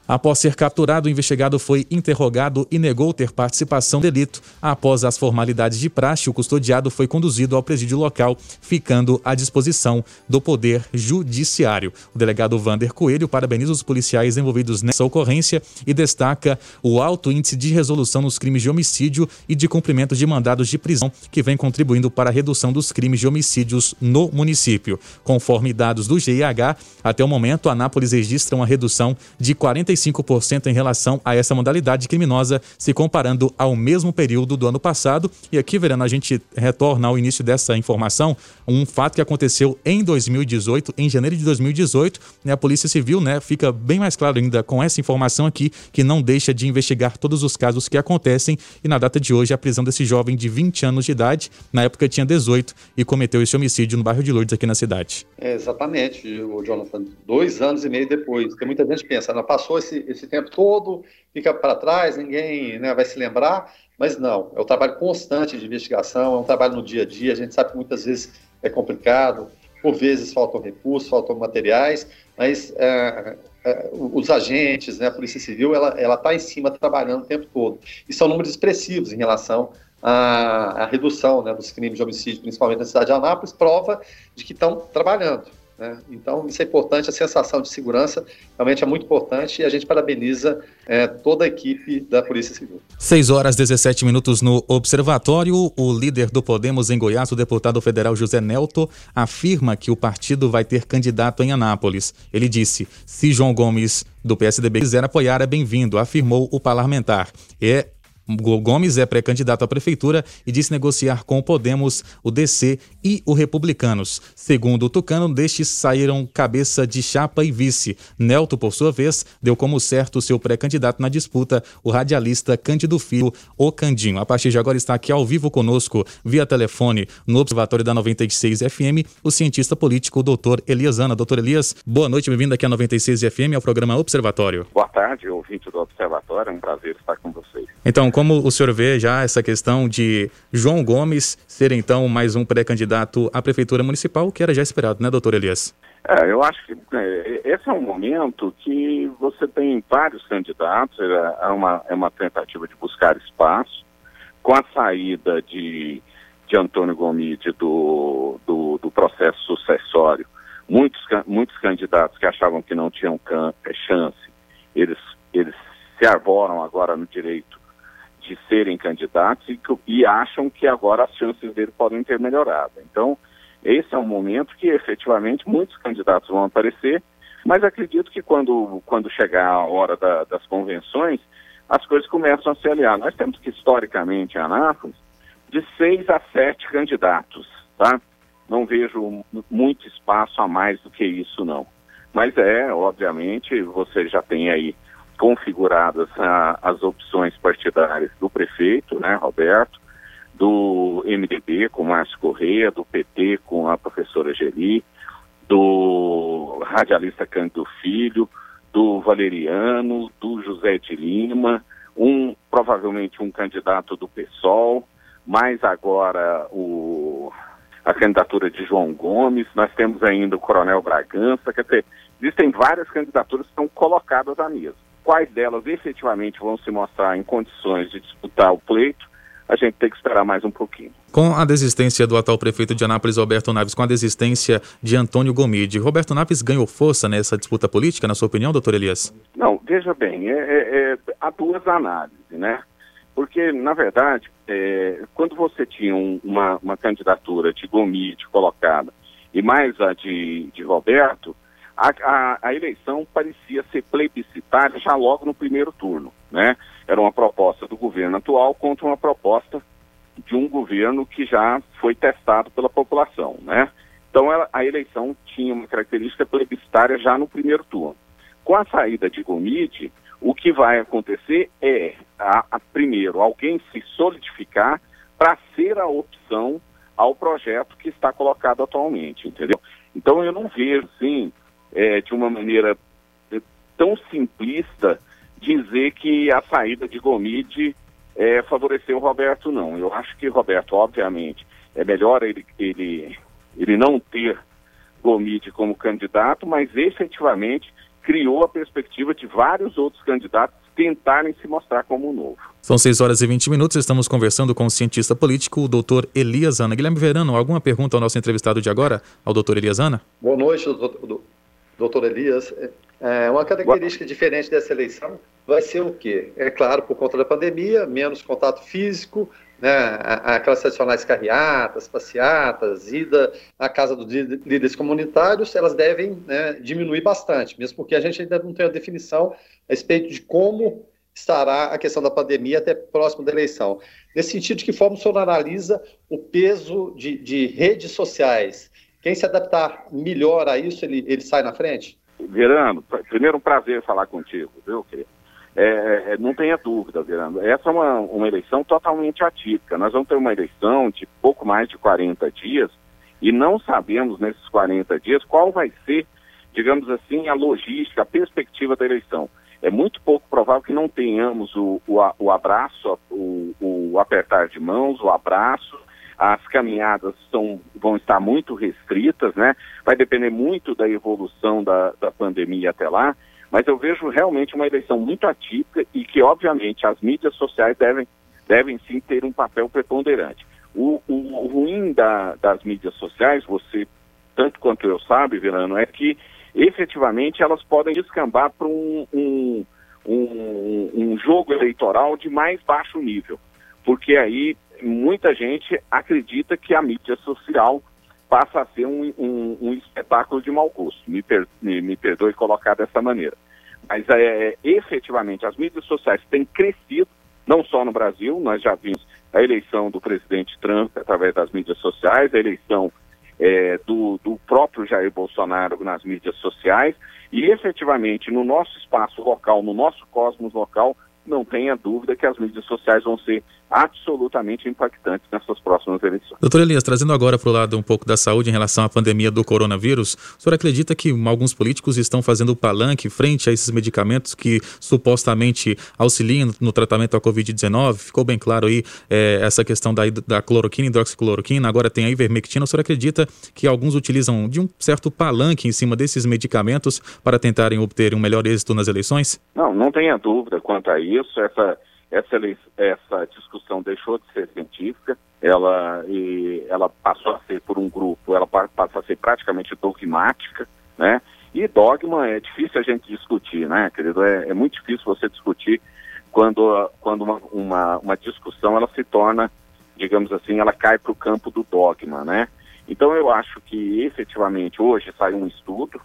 Após ser capturado, o investigado foi interrogado e negou ter participação no delito. Após as formalidades de praxe, o custodiado foi conduzido ao presídio local, ficando à disposição do Poder Judiciário. O delegado Vander Coelho parabeniza os policiais envolvidos nessa ocorrência e destaca o alto índice de resolução nos crimes de homicídio e de cumprimento de mandados de prisão, que vem contribuindo para a redução dos crimes de homicídios no município. Conforme dados do GIH, até o momento, Anápolis registra uma redução de 40 45% em relação a essa modalidade criminosa, se comparando ao mesmo período do ano passado. E aqui, Verano, a gente retorna ao início dessa informação, um fato que aconteceu em 2018, em janeiro de 2018. Né, a Polícia Civil né, fica bem mais claro ainda com essa informação aqui, que não deixa de investigar todos os casos que acontecem. E na data de hoje, a prisão desse jovem de 20 anos de idade, na época tinha 18, e cometeu esse homicídio no bairro de Lourdes, aqui na cidade. É, exatamente, o Jonathan. Dois anos e meio depois, porque muita gente pensa, não passou esse, esse tempo todo, fica para trás, ninguém né, vai se lembrar, mas não, é um trabalho constante de investigação, é um trabalho no dia a dia, a gente sabe que muitas vezes é complicado, por vezes faltam recursos, faltam materiais, mas é, é, os agentes, né, a Polícia Civil, ela está em cima trabalhando o tempo todo. E são números expressivos em relação à, à redução né, dos crimes de homicídio, principalmente na cidade de Anápolis, prova de que estão trabalhando. Né? Então, isso é importante, a sensação de segurança realmente é muito importante e a gente parabeniza é, toda a equipe da Polícia Civil. 6 horas 17 minutos no Observatório. O líder do Podemos em Goiás, o deputado federal José Nelto, afirma que o partido vai ter candidato em Anápolis. Ele disse: se João Gomes do PSDB quiser apoiar, é bem-vindo, afirmou o parlamentar. É Gomes é pré-candidato à prefeitura e disse negociar com o Podemos, o DC e o Republicanos. Segundo o Tucano, destes saíram cabeça de chapa e vice. Nelto, por sua vez, deu como certo seu pré-candidato na disputa, o radialista Cândido Filho, o Candinho. A partir de agora está aqui ao vivo conosco, via telefone, no Observatório da 96 FM, o cientista político, o doutor Elias Ana. Doutor Elias, boa noite, bem-vindo aqui à 96 FM, ao programa Observatório. Boa tarde, ouvinte do Observatório, é um prazer estar com vocês. Então, como o senhor vê já essa questão de João Gomes ser então mais um pré-candidato à prefeitura municipal, que era já esperado, né, doutor Elias? É, eu acho que é, esse é um momento que você tem vários candidatos, é, é uma, é uma tentativa de buscar espaço. Com a saída de, de Antônio Gomide do, do, do processo sucessório, muitos, muitos candidatos que achavam que não tinham é, chance, eles, eles se arvoram agora no direito de serem candidatos e, e acham que agora as chances dele podem ter melhorado. Então, esse é um momento que efetivamente muitos candidatos vão aparecer, mas acredito que quando, quando chegar a hora da, das convenções, as coisas começam a se aliar. Nós temos que, historicamente, em Anápolis, de seis a sete candidatos, tá? Não vejo muito espaço a mais do que isso, não. Mas é, obviamente, você já tem aí configuradas a, as opções partidárias do prefeito, né, Roberto, do MDB com Márcio Correia, do PT com a professora Geli, do radialista Cândido Filho, do Valeriano, do José de Lima, um provavelmente um candidato do PSOL, mais agora o, a candidatura de João Gomes, nós temos ainda o Coronel Bragança, quer dizer, existem várias candidaturas que estão colocadas à mesa. Quais delas efetivamente vão se mostrar em condições de disputar o pleito, a gente tem que esperar mais um pouquinho. Com a desistência do atual prefeito de Anápolis, Roberto Naves, com a desistência de Antônio Gomide, Roberto Naves ganhou força nessa disputa política, na sua opinião, doutor Elias? Não, veja bem, é, é, é, há duas análises, né? Porque, na verdade, é, quando você tinha um, uma, uma candidatura de Gomide colocada e mais a de, de Roberto, a, a, a, eleição parecia ser plebiscitária já logo no primeiro turno. Né? Era uma proposta do governo atual contra uma proposta de um governo que já foi testado pela população. Né? Então ela, a eleição tinha uma característica plebiscitária já no primeiro turno. Com a saída de Gomide, o que vai acontecer é, a, a, primeiro, alguém se solidificar para ser a opção ao projeto que está colocado atualmente, entendeu? Então eu não vejo, sim, é, de uma maneira tão simplista dizer que a saída de Gomide é, favoreceu o Roberto, não. Eu acho que Roberto, obviamente, é melhor ele, ele, ele não ter Gomide como candidato, mas efetivamente criou a perspectiva de vários outros candidatos tentarem se mostrar como novo. São 6 horas e 20 minutos, estamos conversando com o cientista político, o doutor Elias Ana. Guilherme Verano, alguma pergunta ao nosso entrevistado de agora, ao doutor Elias Ana? Boa noite, doutor, doutor Elias. É, uma característica diferente dessa eleição vai ser o quê? É claro, por conta da pandemia, menos contato físico, né, aquelas tradicionais carreatas, passeatas, ida à casa dos líderes comunitários, elas devem né, diminuir bastante, mesmo porque a gente ainda não tem a definição a respeito de como estará a questão da pandemia até próximo da eleição. Nesse sentido, de que forma o senhor analisa o peso de, de redes sociais? Quem se adaptar melhor a isso, ele, ele sai na frente? Verano, primeiro um prazer falar contigo, viu, querido? É, é, não tenha dúvida, Verano. Essa é uma, uma eleição totalmente atípica. Nós vamos ter uma eleição de pouco mais de 40 dias e não sabemos nesses 40 dias qual vai ser, digamos assim, a logística, a perspectiva da eleição. É muito pouco provável que não tenhamos o, o, o abraço, o, o apertar de mãos, o abraço, as caminhadas são, vão estar muito restritas, né? Vai depender muito da evolução da, da pandemia até lá. Mas eu vejo realmente uma eleição muito atípica e que, obviamente, as mídias sociais devem, devem sim ter um papel preponderante. O, o, o ruim da, das mídias sociais, você, tanto quanto eu sabe, Verano, é que efetivamente elas podem descambar para um, um, um, um jogo eleitoral de mais baixo nível. Porque aí muita gente acredita que a mídia social passa a ser um, um, um espetáculo de mau gosto. Me, per, me, me, perdoe colocar dessa maneira. Mas é, efetivamente as mídias sociais têm crescido, não só no Brasil, nós já vimos a eleição do presidente Trump através das mídias sociais, a eleição é, do, do próprio Jair Bolsonaro nas mídias sociais, e efetivamente no nosso espaço local, no nosso cosmos local, não tenha dúvida que as mídias sociais vão ser absolutamente impactantes nessas próximas eleições. Doutor Elias, trazendo agora para o lado um pouco da saúde em relação à pandemia do coronavírus, o senhor acredita que alguns políticos estão fazendo palanque frente a esses medicamentos que supostamente auxiliam no tratamento da Covid-19? Ficou bem claro aí é, essa questão da, da cloroquina, hidroxicloroquina, agora tem a ivermectina. O senhor acredita que alguns utilizam de um certo palanque em cima desses medicamentos para tentarem obter um melhor êxito nas eleições? Não, não tenha dúvida quanto a isso. Essa essa, essa discussão deixou de ser científica, ela, e, ela passou a ser por um grupo, ela passa a ser praticamente dogmática, né? E dogma é difícil a gente discutir, né, querido? É, é muito difícil você discutir quando, quando uma, uma, uma discussão ela se torna, digamos assim, ela cai para o campo do dogma, né? Então eu acho que efetivamente hoje saiu um estudo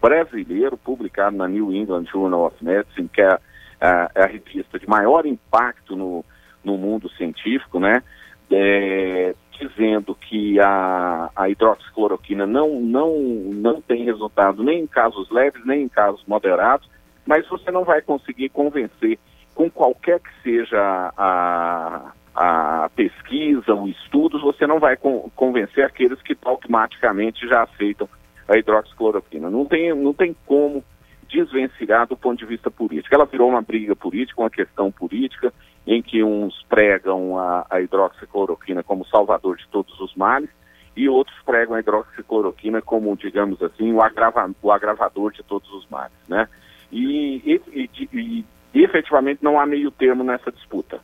brasileiro publicado na New England Journal of Medicine, que é a, a revista de maior impacto no, no mundo científico, né? É, dizendo que a, a hidroxicloroquina não, não, não tem resultado nem em casos leves, nem em casos moderados, mas você não vai conseguir convencer com qualquer que seja a, a pesquisa, o estudos, você não vai con convencer aqueles que automaticamente já aceitam a hidroxicloroquina. Não tem, não tem como desvencilhar do ponto de vista político. Ela virou uma briga política, uma questão política, em que uns pregam a, a hidroxicloroquina como salvador de todos os males e outros pregam a hidroxicloroquina como, digamos assim, o, agrava, o agravador de todos os males, né? E, e, e, e, efetivamente não há meio termo nessa disputa.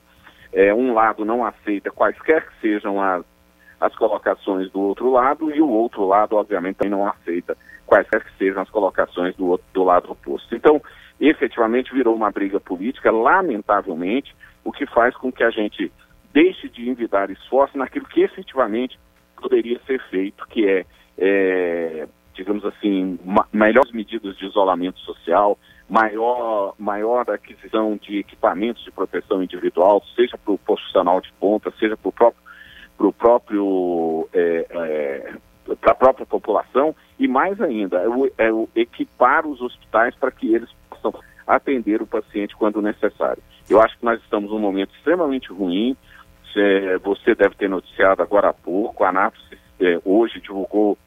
É, um lado não aceita quaisquer que sejam as, as colocações do outro lado e o outro lado, obviamente, também não aceita quaisquer que sejam as colocações do, do lado oposto. Então, efetivamente virou uma briga política, lamentavelmente, o que faz com que a gente deixe de envidar esforço naquilo que efetivamente poderia ser feito, que é, é digamos assim, melhores medidas de isolamento social, maior, maior aquisição de equipamentos de proteção individual, seja para o profissional de ponta, seja para o próprio, próprio é, é, para a própria população e mais ainda é o, é o equipar os hospitais para que eles possam atender o paciente quando necessário. Eu acho que nós estamos num momento extremamente ruim, é, você deve ter noticiado agora há pouco, a Anápolis é, hoje divulgou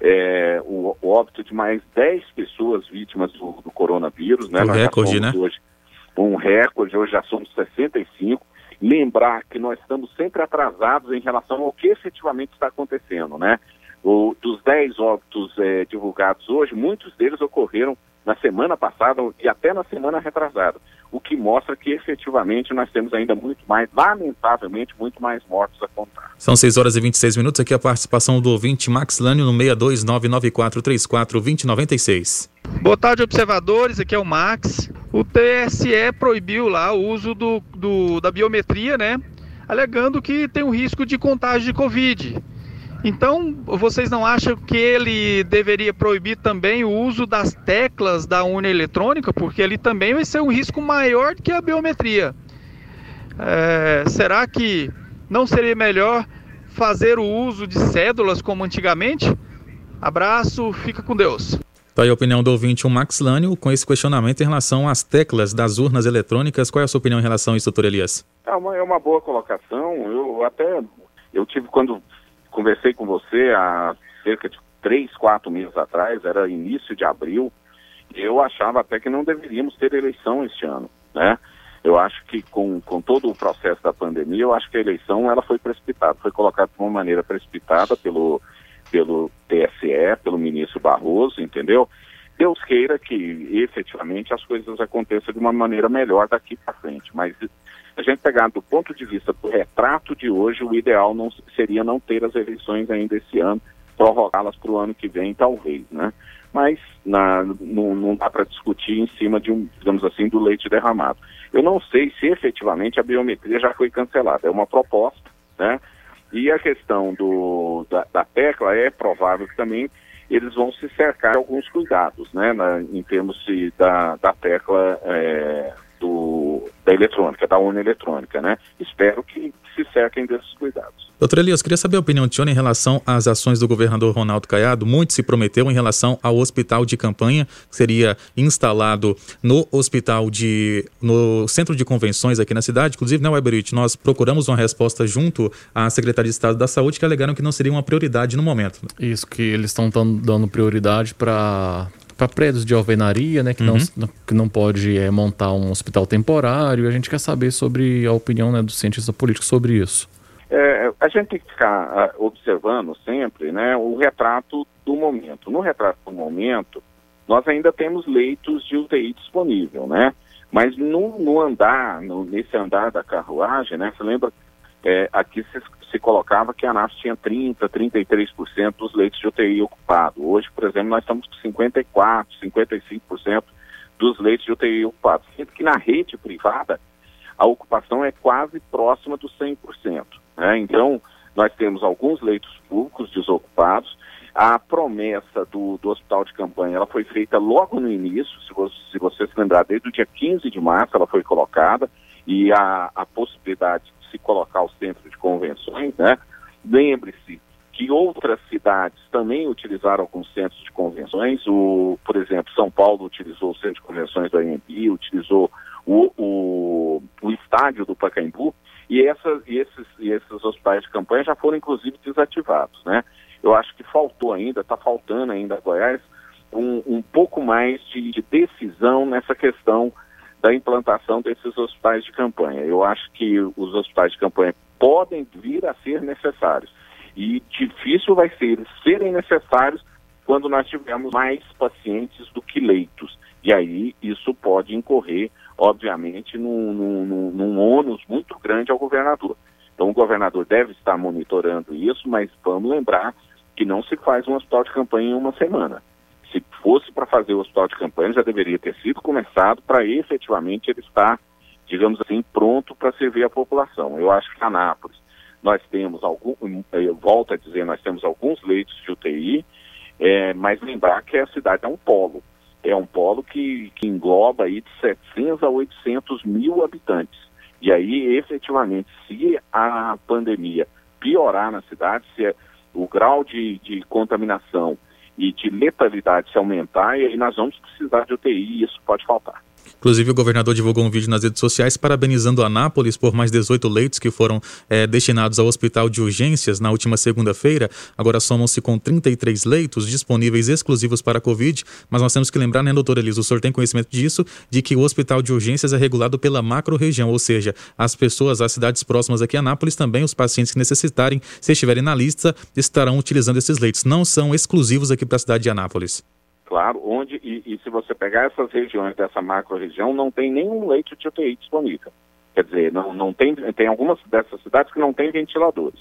é, o, o, óbito de mais 10 pessoas vítimas do, do coronavírus. Né? Um recorde, né? Hoje, um recorde, hoje já somos 65. Lembrar que nós estamos sempre atrasados em relação ao que efetivamente está acontecendo, né? O, dos 10 óbitos é, divulgados hoje, muitos deles ocorreram na semana passada e até na semana retrasada, o que mostra que efetivamente nós temos ainda muito mais, lamentavelmente, muito mais mortos a contar. São 6 horas e 26 minutos. Aqui a participação do ouvinte Max Lânio no 62994342096. Boa tarde, observadores. Aqui é o Max. O TSE proibiu lá o uso do, do da biometria, né? Alegando que tem um risco de contágio de Covid. Então, vocês não acham que ele deveria proibir também o uso das teclas da urna eletrônica? Porque ele também vai ser um risco maior do que a biometria. É, será que não seria melhor fazer o uso de cédulas como antigamente? Abraço, fica com Deus. Tá aí a opinião do ouvinte, o Max Lânio, com esse questionamento em relação às teclas das urnas eletrônicas. Qual é a sua opinião em relação a isso, doutor Elias? É uma, é uma boa colocação. Eu até, eu tive, quando conversei com você há cerca de três, quatro meses atrás, era início de abril, eu achava até que não deveríamos ter eleição este ano, né? Eu acho que com, com todo o processo da pandemia, eu acho que a eleição ela foi precipitada, foi colocada de uma maneira precipitada pelo, pelo TSE, pelo ministro Barroso, entendeu? Deus queira que efetivamente as coisas aconteçam de uma maneira melhor daqui para frente, mas a gente pegar do ponto de vista do retrato de hoje, o ideal não seria não ter as eleições ainda esse ano, prorrogá-las para o ano que vem, talvez, né? Mas na, não, não dá para discutir em cima de um, digamos assim, do leite derramado. Eu não sei se efetivamente a biometria já foi cancelada. É uma proposta, né? E a questão do, da, da tecla é provável que também eles vão se cercar alguns cuidados, né? Na, em termos de, da, da tecla é, do, da eletrônica, da urna eletrônica, né? Espero que se cerquem desses cuidados. Doutor Elias, queria saber a opinião de senhor em relação às ações do governador Ronaldo Caiado. Muito se prometeu em relação ao hospital de campanha, que seria instalado no hospital de. no centro de convenções aqui na cidade. Inclusive, né, Weberit, nós procuramos uma resposta junto à Secretaria de Estado da Saúde, que alegaram que não seria uma prioridade no momento. Isso, que eles estão dando prioridade para para prédios de alvenaria, né, que, uhum. não, que não pode é, montar um hospital temporário. A gente quer saber sobre a opinião né, do cientista político sobre isso. É, a gente tem que ficar uh, observando sempre né, o retrato do momento. No retrato do momento, nós ainda temos leitos de UTI disponível, né? Mas no, no andar, no, nesse andar da carruagem, né? Você lembra, é, aqui se, se, colocava que a ANAF tinha 30%, 33% dos leitos de UTI ocupados. Hoje, por exemplo, nós estamos com 54%, 55% dos leitos de UTI ocupados. Sendo que na rede privada, a ocupação é quase próxima dos 100%. Né? Então, nós temos alguns leitos públicos desocupados. A promessa do, do hospital de campanha ela foi feita logo no início, se você, se você se lembrar, desde o dia 15 de março ela foi colocada, e a, a possibilidade colocar o centro de convenções, né? Lembre-se que outras cidades também utilizaram alguns centros de convenções. O, por exemplo, São Paulo utilizou o centro de convenções do AMB, utilizou o, o, o estádio do Pacaembu, e, essa, e, esses, e esses hospitais de campanha já foram, inclusive, desativados. Né? Eu acho que faltou ainda, está faltando ainda a Goiás, um, um pouco mais de, de, decisão nessa questão da implantação desses hospitais de campanha. Eu acho que os hospitais de campanha podem vir a ser necessários. E difícil vai ser eles serem necessários quando nós tivermos mais pacientes do que leitos. E aí isso pode incorrer, obviamente, num, num, num ônus muito grande ao governador. Então o governador deve estar monitorando isso, mas vamos lembrar que não se faz um hospital de campanha em uma semana. Se fosse para fazer o hospital de campanha, já deveria ter sido começado para efetivamente ele estar, digamos assim, pronto para servir a população. Eu acho que Anápolis, nós temos algum, eu volto a dizer, nós temos alguns leitos de UTI, é, mas lembrar que a cidade é um polo é um polo que, que engloba aí de 700 a 800 mil habitantes. E aí, efetivamente, se a pandemia piorar na cidade, se o grau de, de contaminação e de letalidade se aumentar, e aí nós vamos precisar de UTI e isso pode faltar. Inclusive, o governador divulgou um vídeo nas redes sociais parabenizando Anápolis por mais 18 leitos que foram é, destinados ao hospital de urgências na última segunda-feira. Agora somam-se com 33 leitos disponíveis exclusivos para a Covid. Mas nós temos que lembrar, né, doutor Elisa, o senhor tem conhecimento disso, de que o hospital de urgências é regulado pela macro-região, ou seja, as pessoas, as cidades próximas aqui a Anápolis, também os pacientes que necessitarem, se estiverem na lista, estarão utilizando esses leitos. Não são exclusivos aqui para a cidade de Anápolis claro, onde, e, e, se você pegar essas regiões dessa macro-região, não tem nenhum leito de UTI disponível. Quer dizer, não, não tem, tem algumas dessas cidades que não tem ventiladores.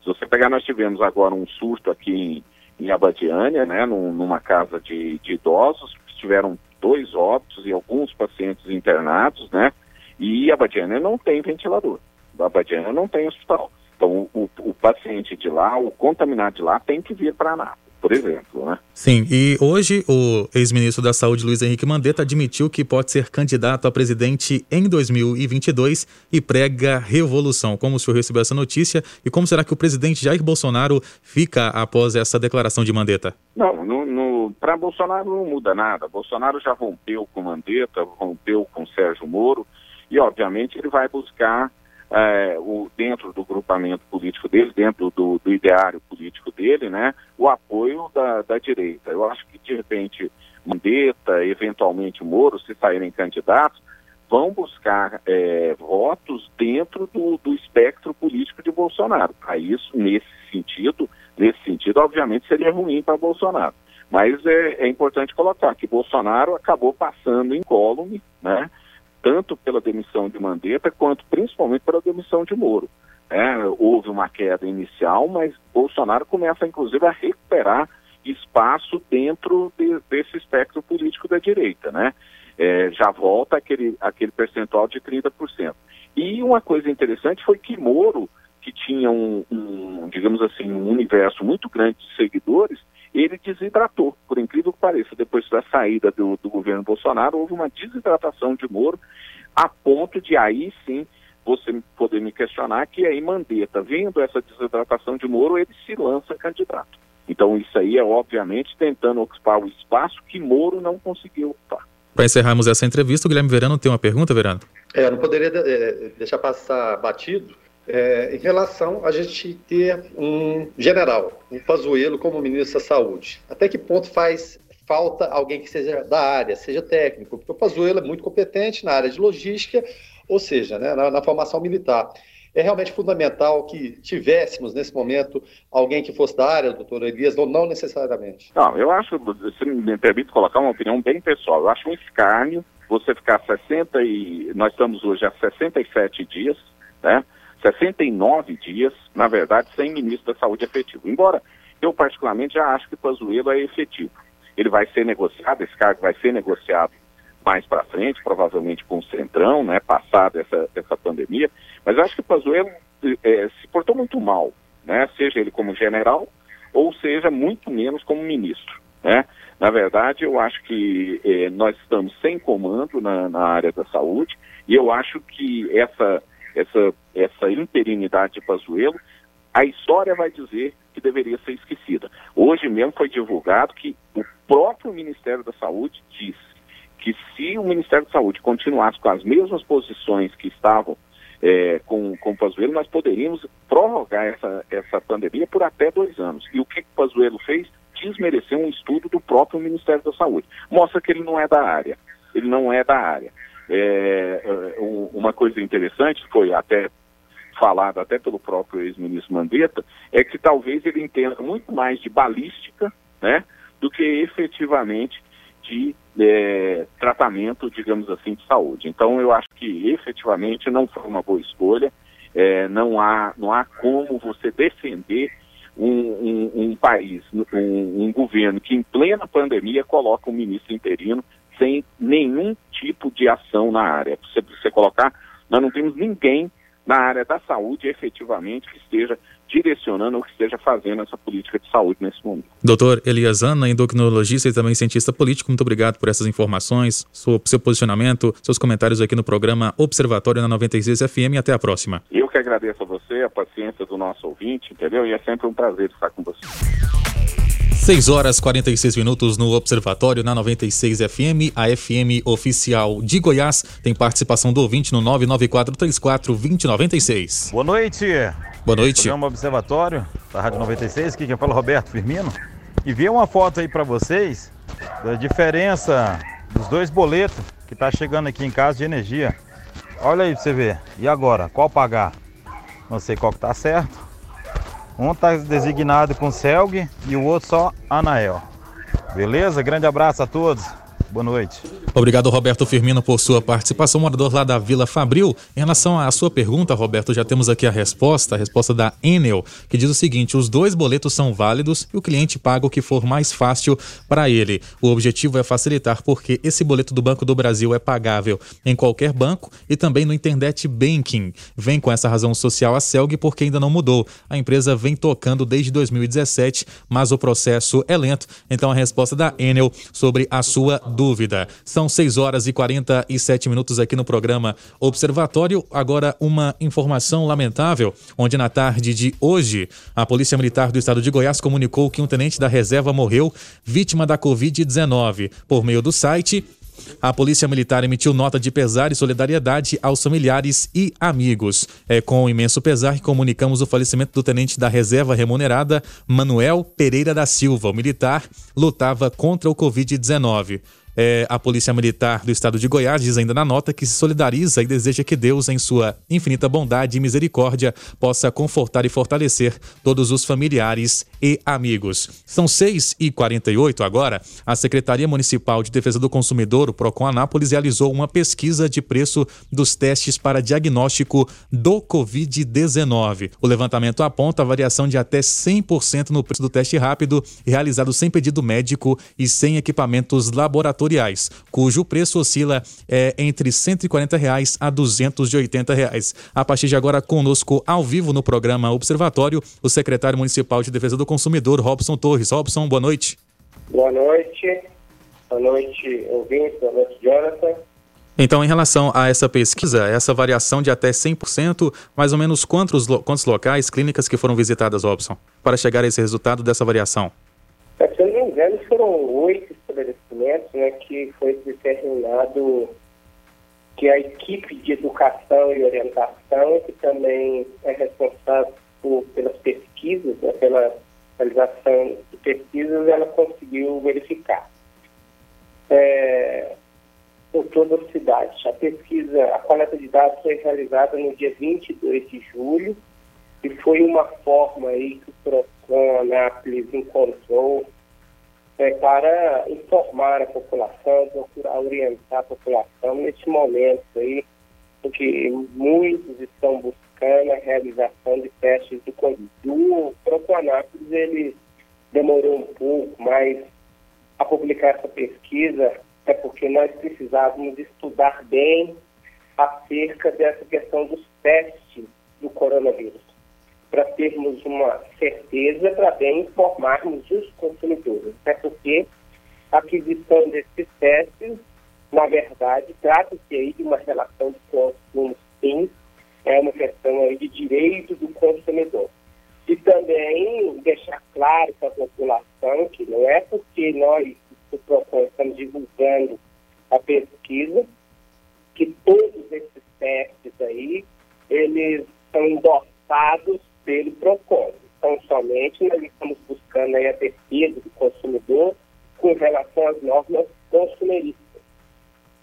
Se você pegar, nós tivemos agora um surto aqui em, em Abadiânia, né, num, numa casa de, de idosos, tiveram dois óbitos e alguns pacientes internados, né, e Abadiânia não tem ventilador. Abadiânia não tem hospital. Então, o, o paciente de lá, o contaminado de lá, tem que vir para Anápolis por exemplo. Né? Sim, e hoje o ex-ministro da Saúde, Luiz Henrique Mandetta, admitiu que pode ser candidato a presidente em 2022 e prega revolução. Como o senhor recebeu essa notícia e como será que o presidente Jair Bolsonaro fica após essa declaração de Mandetta? Não, no, no para Bolsonaro não muda nada. Bolsonaro já rompeu com Mandetta, rompeu com Sérgio Moro e, obviamente, ele vai buscar é, o, dentro do grupamento político dele, dentro do, do ideário político dele, né, o apoio da, da, direita. Eu acho que, de repente, Mandetta, eventualmente Moro, se saírem candidatos, vão buscar é, votos dentro do, do, espectro político de Bolsonaro. Para isso, nesse sentido, nesse sentido, obviamente, seria ruim para Bolsonaro. Mas é, é importante colocar que Bolsonaro acabou passando incólume, né? Tanto pela demissão de Mandetta quanto principalmente pela demissão de Moro. É, houve uma queda inicial, mas Bolsonaro começa inclusive a recuperar espaço dentro de, desse espectro político da direita, né? É, já volta aquele, aquele percentual de 30%. E uma coisa interessante foi que Moro, que tinha um, um digamos assim, um universo muito grande de seguidores, ele desidratou, por incrível que pareça. Depois da saída do, do governo Bolsonaro, houve uma desidratação de Moro, a ponto de aí sim você poder me questionar que aí Mandetta, vendo essa desidratação de Moro, ele se lança candidato. Então isso aí é obviamente tentando ocupar o espaço que Moro não conseguiu ocupar. Para encerrarmos essa entrevista, o Guilherme Verano tem uma pergunta, Verano? É, eu não poderia é, deixar passar batido é, em relação a gente ter um general, um Pazuello como ministro da Saúde. Até que ponto faz falta alguém que seja da área, seja técnico? Porque o Pazuello é muito competente na área de logística, ou seja, né, na, na formação militar. É realmente fundamental que tivéssemos, nesse momento, alguém que fosse da área, doutor Elias, ou não necessariamente? Não, eu acho, se me permite colocar uma opinião bem pessoal, eu acho um escárnio você ficar 60 e... Nós estamos hoje há 67 dias, né? 69 dias, na verdade, sem ministro da Saúde efetivo. Embora eu, particularmente, já acho que Pazuello é efetivo. Ele vai ser negociado, esse cargo vai ser negociado mais para frente, provavelmente com o Centrão, né, passada essa, essa pandemia, mas acho que Pazuello é, se portou muito mal, né, seja ele como general ou seja muito menos como ministro. Né? Na verdade, eu acho que é, nós estamos sem comando na, na área da saúde e eu acho que essa essa, essa interinidade de Pazuello, a história vai dizer que deveria ser esquecida. Hoje mesmo foi divulgado que o próprio Ministério da Saúde diz que se o Ministério da Saúde continuasse com as mesmas posições que estavam é, com, com o Pazuello, nós poderíamos prorrogar essa, essa pandemia por até dois anos. E o que o Pazuello fez? Desmereceu um estudo do próprio Ministério da Saúde. Mostra que ele não é da área. Ele não é da área. É, é uma coisa interessante, foi até falado até pelo próprio ex-ministro Mandetta, é que talvez ele entenda muito mais de balística né, do que efetivamente de é, tratamento, digamos assim, de saúde. Então eu acho que efetivamente não foi uma boa escolha, é, não, há, não há como você defender um, um, um país, um, um, governo que em plena pandemia coloca um ministro interino sem nenhum tipo de ação na área. Se você colocar, nós não temos ninguém na área da saúde efetivamente que esteja direcionando ou que esteja fazendo essa política de saúde nesse momento. Doutor Elias Ana, endocrinologista e também cientista político, muito obrigado por essas informações, seu, seu posicionamento, seus comentários aqui no programa Observatório na 96 FM e até a próxima. Eu que agradeço a você, a paciência do nosso ouvinte, entendeu? E é sempre um prazer estar com você. 6 horas 46 minutos no Observatório na 96 FM, a FM oficial de Goiás. Tem participação do ouvinte no 99434 2096. Boa noite. Boa noite. Programa Observatório da Rádio 96, aqui quem fala é Roberto Firmino. E vi uma foto aí para vocês da diferença dos dois boletos que tá chegando aqui em casa de energia. Olha aí pra você ver. E agora, qual pagar? Não sei qual que tá certo. Um está designado com Selg e o outro só Anael. Beleza? Grande abraço a todos. Boa noite. Obrigado, Roberto Firmino, por sua participação, morador lá da Vila Fabril. Em relação à sua pergunta, Roberto, já temos aqui a resposta, a resposta da Enel, que diz o seguinte: os dois boletos são válidos e o cliente paga o que for mais fácil para ele. O objetivo é facilitar, porque esse boleto do Banco do Brasil é pagável em qualquer banco e também no Internet Banking. Vem com essa razão social a Celg porque ainda não mudou. A empresa vem tocando desde 2017, mas o processo é lento. Então a resposta da Enel sobre a sua dúvida dúvida. São 6 horas e 47 minutos aqui no programa Observatório. Agora, uma informação lamentável, onde na tarde de hoje, a Polícia Militar do Estado de Goiás comunicou que um tenente da reserva morreu vítima da Covid-19. Por meio do site, a Polícia Militar emitiu nota de pesar e solidariedade aos familiares e amigos. É com imenso pesar que comunicamos o falecimento do tenente da reserva remunerada, Manuel Pereira da Silva. O militar lutava contra o Covid-19. É, a Polícia Militar do Estado de Goiás diz ainda na nota que se solidariza e deseja que Deus, em sua infinita bondade e misericórdia, possa confortar e fortalecer todos os familiares e amigos. São 6 e 48 agora. A Secretaria Municipal de Defesa do Consumidor, o PROCON Anápolis, realizou uma pesquisa de preço dos testes para diagnóstico do Covid-19. O levantamento aponta a variação de até 100% no preço do teste rápido, realizado sem pedido médico e sem equipamentos laboratoriais laboratoriais, cujo preço oscila é, entre 140 reais a 280 reais. A partir de agora, conosco ao vivo no programa Observatório, o secretário municipal de Defesa do Consumidor, Robson Torres. Robson, boa noite. Boa noite. Boa noite, ouvintes. Boa noite, Jonathan. Então, em relação a essa pesquisa, essa variação de até 100%, mais ou menos quantos, quantos locais, clínicas que foram visitadas, Robson, para chegar a esse resultado dessa variação? Se eu não me engano, foram oito né, que foi determinado que a equipe de educação e orientação, que também é responsável por, pelas pesquisas, né, pela realização de pesquisas, ela conseguiu verificar. É, por toda a cidade. A pesquisa, a coleta de dados foi realizada no dia 22 de julho e foi uma forma aí que o PROCON Anápolis encontrou é, para informar a população, procurar orientar a população neste momento aí, porque muitos estão buscando a realização de testes do Covid. O Proconápolis, ele demorou um pouco, mas a publicar essa pesquisa é porque nós precisávamos estudar bem acerca dessa questão dos testes do coronavírus para termos uma certeza para bem informarmos os consumidores. Até porque a aquisição desses testes, na verdade, trata-se aí de uma relação de consumo, sim, é uma questão aí de direito do consumidor. E também deixar claro para a população que não é porque nós, do PROCON, estamos divulgando a pesquisa, que todos esses testes aí, eles são endossados pelo PROCON. Então, somente nós estamos buscando aí a defesa do consumidor com relação às normas consumeristas.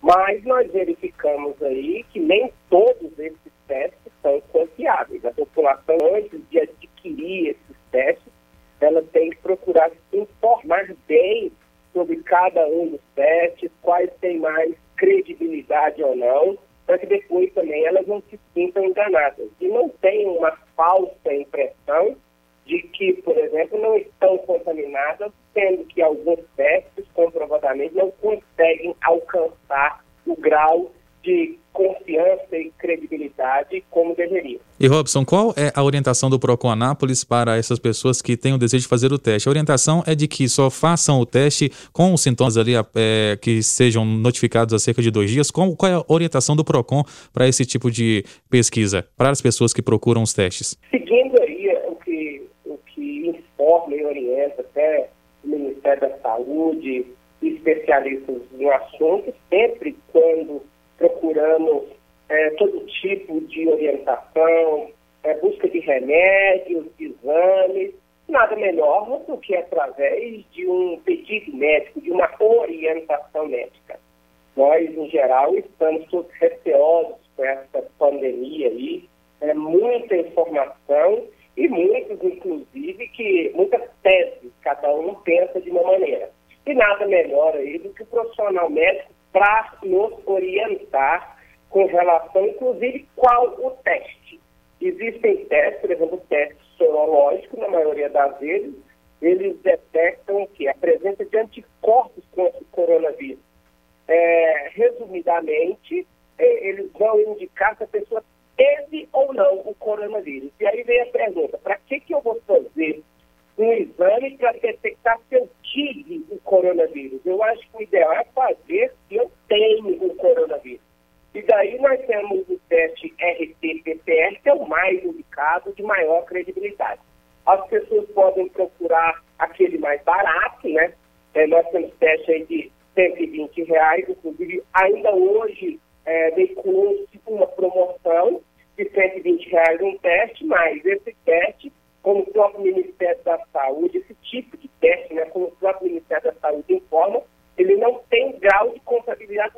Mas nós verificamos aí que nem todos esses testes são confiáveis. A população, antes de adquirir esses testes, ela tem que procurar se informar bem sobre cada um dos testes, quais têm mais credibilidade ou não, para que depois também elas não se sintam enganadas. E não tenham uma falsa impressão de que, por exemplo, não estão contaminadas, sendo que alguns testes comprovadamente não conseguem alcançar o grau de confiança e credibilidade como deveria. E Robson, qual é a orientação do Procon Anápolis para essas pessoas que têm o desejo de fazer o teste? A orientação é de que só façam o teste com os sintomas ali é, que sejam notificados há cerca de dois dias. Qual, qual é a orientação do Procon para esse tipo de pesquisa, para as pessoas que procuram os testes? Seguindo aí o que, o que informa e orienta até o Ministério da Saúde, especialistas no assunto, sempre quando procuramos é, todo tipo de orientação, é, busca de remédios, de exames, nada melhor do que através de um pedido médico, de uma orientação médica. Nós, em geral, estamos todos receosos com essa pandemia aí, é, muita informação e muitos, inclusive, que muitas teses, cada um pensa de uma maneira. E nada melhor aí do que o profissional médico para nos orientar com relação, inclusive, qual o teste. Existem testes, por exemplo, testes sorológicos, na maioria das vezes, eles detectam que a presença de anticorpos contra o coronavírus. É, resumidamente, eles vão indicar se a pessoa teve ou não o coronavírus. E aí vem a pergunta, para que, que eu vou fazer um exame para detectar se eu tive o coronavírus? Eu acho que o ideal é fazer se eu tenho o coronavírus. E daí nós temos o teste RT-PCR, que é o mais indicado, de maior credibilidade. As pessoas podem procurar aquele mais barato, né? É, nós temos teste aí de 120 reais, inclusive ainda hoje é, veiculou-se uma promoção de 120 reais um teste, mas esse teste, como o próprio Ministério da Saúde, esse tipo de teste, né, como o próprio Ministério da Saúde informa, ele não tem grau de contabilidade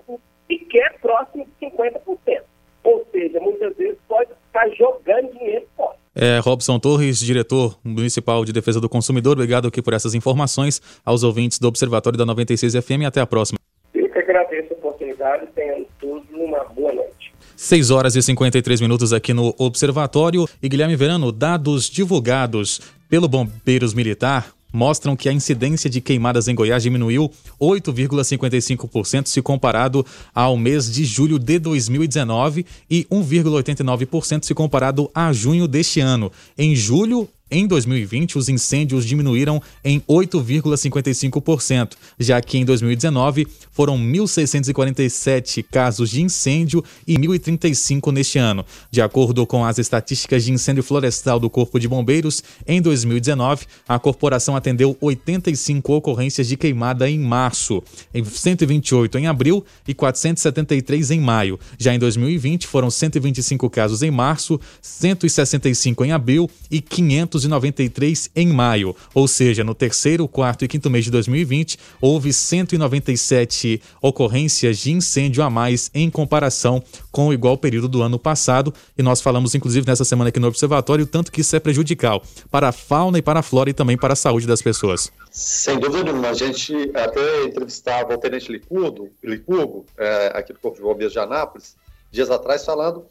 sequer próximo de 50%. Ou seja, muitas vezes pode estar jogando dinheiro fora. É, Robson Torres, diretor municipal de defesa do consumidor, obrigado aqui por essas informações aos ouvintes do Observatório da 96 FM e até a próxima. Eu que agradeço a oportunidade, tenham todos uma boa noite. 6 horas e 53 minutos aqui no Observatório. E Guilherme Verano, dados divulgados pelo Bombeiros Militar mostram que a incidência de queimadas em Goiás diminuiu 8,55% se comparado ao mês de julho de 2019 e 1,89% se comparado a junho deste ano. Em julho, em 2020, os incêndios diminuíram em 8,55%, já que em 2019 foram 1.647 casos de incêndio e 1.035 neste ano. De acordo com as estatísticas de incêndio florestal do Corpo de Bombeiros, em 2019, a corporação atendeu 85 ocorrências de queimada em março, em 128 em abril e 473 em maio. Já em 2020, foram 125 casos em março, 165 em abril e 500 293 em maio, ou seja, no terceiro, quarto e quinto mês de 2020, houve 197 ocorrências de incêndio a mais em comparação com o igual período do ano passado. E nós falamos, inclusive, nessa semana aqui no Observatório, tanto que isso é prejudicial para a fauna e para a flora e também para a saúde das pessoas. Sem dúvida nenhuma. A gente até entrevistava o Tenente Licurgo, Licurgo é, aqui do Corpo de Bombeiros de Anápolis, dias atrás, falando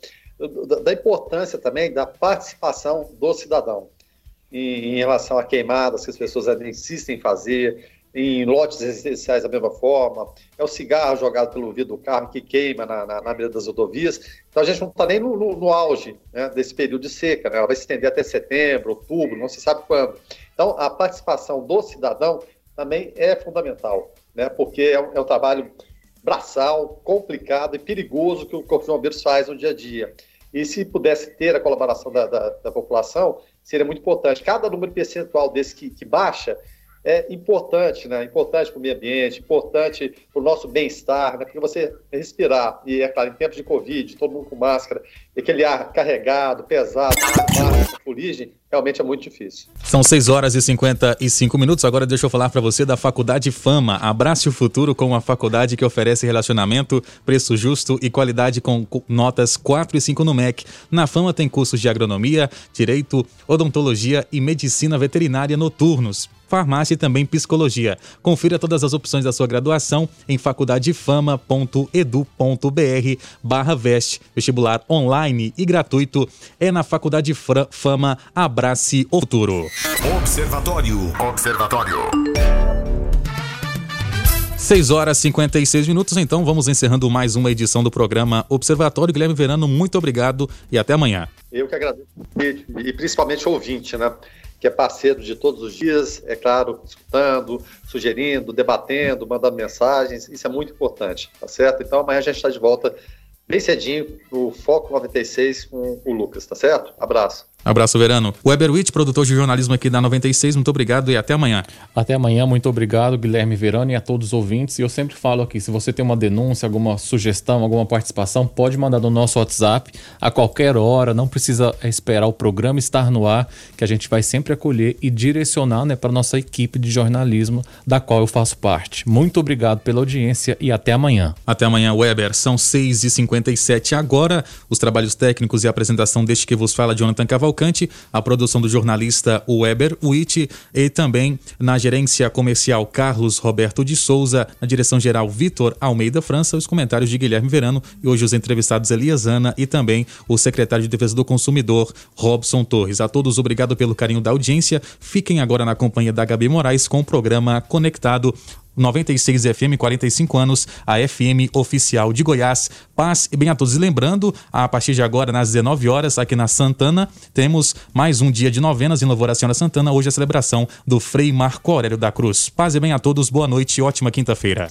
da importância também da participação do cidadão em, em relação a queimadas que as pessoas insistem em fazer, em lotes residenciais da mesma forma, é o cigarro jogado pelo vidro do carro que queima na, na, na das rodovias. Então a gente não está nem no, no, no auge né, desse período de seca, né? ela vai se estender até setembro, outubro, não se sabe quando. Então a participação do cidadão também é fundamental, né, porque é um, é um trabalho braçal, complicado e perigoso que o Corpo de Bombeiros faz no dia a dia. E se pudesse ter a colaboração da, da, da população, seria muito importante. Cada número percentual desse que, que baixa é importante, né? Importante para o meio ambiente, importante para o nosso bem-estar, né? Porque você respirar, e é claro, em tempos de Covid, todo mundo com máscara, e aquele ar carregado, pesado, fuligem, realmente é muito difícil. São 6 horas e 55 minutos. Agora deixa eu falar para você da Faculdade Fama. Abrace o futuro com uma faculdade que oferece relacionamento, preço justo e qualidade com notas 4 e 5 no MEC. Na Fama tem cursos de agronomia, direito, odontologia e medicina veterinária noturnos farmácia e também psicologia. Confira todas as opções da sua graduação em faculdadefama.edu.br barra veste. Vestibular online e gratuito é na Faculdade Fama. Abrace o futuro. Observatório. Observatório. 6 horas e 56 minutos, então vamos encerrando mais uma edição do programa Observatório. Guilherme Verano, muito obrigado e até amanhã. Eu que agradeço, e principalmente o ouvinte, né? Que é parceiro de todos os dias, é claro, escutando, sugerindo, debatendo, mandando mensagens, isso é muito importante, tá certo? Então amanhã a gente está de volta bem cedinho no Foco 96 com o Lucas, tá certo? Abraço. Abraço, Verano. Weber Witt, produtor de jornalismo aqui da 96, muito obrigado e até amanhã. Até amanhã, muito obrigado, Guilherme Verano e a todos os ouvintes. E eu sempre falo aqui, se você tem uma denúncia, alguma sugestão, alguma participação, pode mandar no nosso WhatsApp a qualquer hora, não precisa esperar o programa estar no ar, que a gente vai sempre acolher e direcionar né, para nossa equipe de jornalismo, da qual eu faço parte. Muito obrigado pela audiência e até amanhã. Até amanhã, Weber. São 6h57 agora. Os trabalhos técnicos e a apresentação deste que vos fala, Jonathan Cavalcante Cavalcante, a produção do jornalista Weber Witt e também na gerência comercial Carlos Roberto de Souza, na direção geral Vitor Almeida França, os comentários de Guilherme Verano e hoje os entrevistados Elias Ana e também o secretário de Defesa do Consumidor Robson Torres. A todos obrigado pelo carinho da audiência. Fiquem agora na companhia da Gabi Moraes com o programa Conectado 96 FM, 45 anos, a FM oficial de Goiás. Paz e bem a todos. E lembrando, a partir de agora, nas 19 horas, aqui na Santana, temos mais um dia de novenas em louvor à Senhora Santana. Hoje a celebração do Frei Marco Aurélio da Cruz. Paz e bem a todos, boa noite e ótima quinta-feira.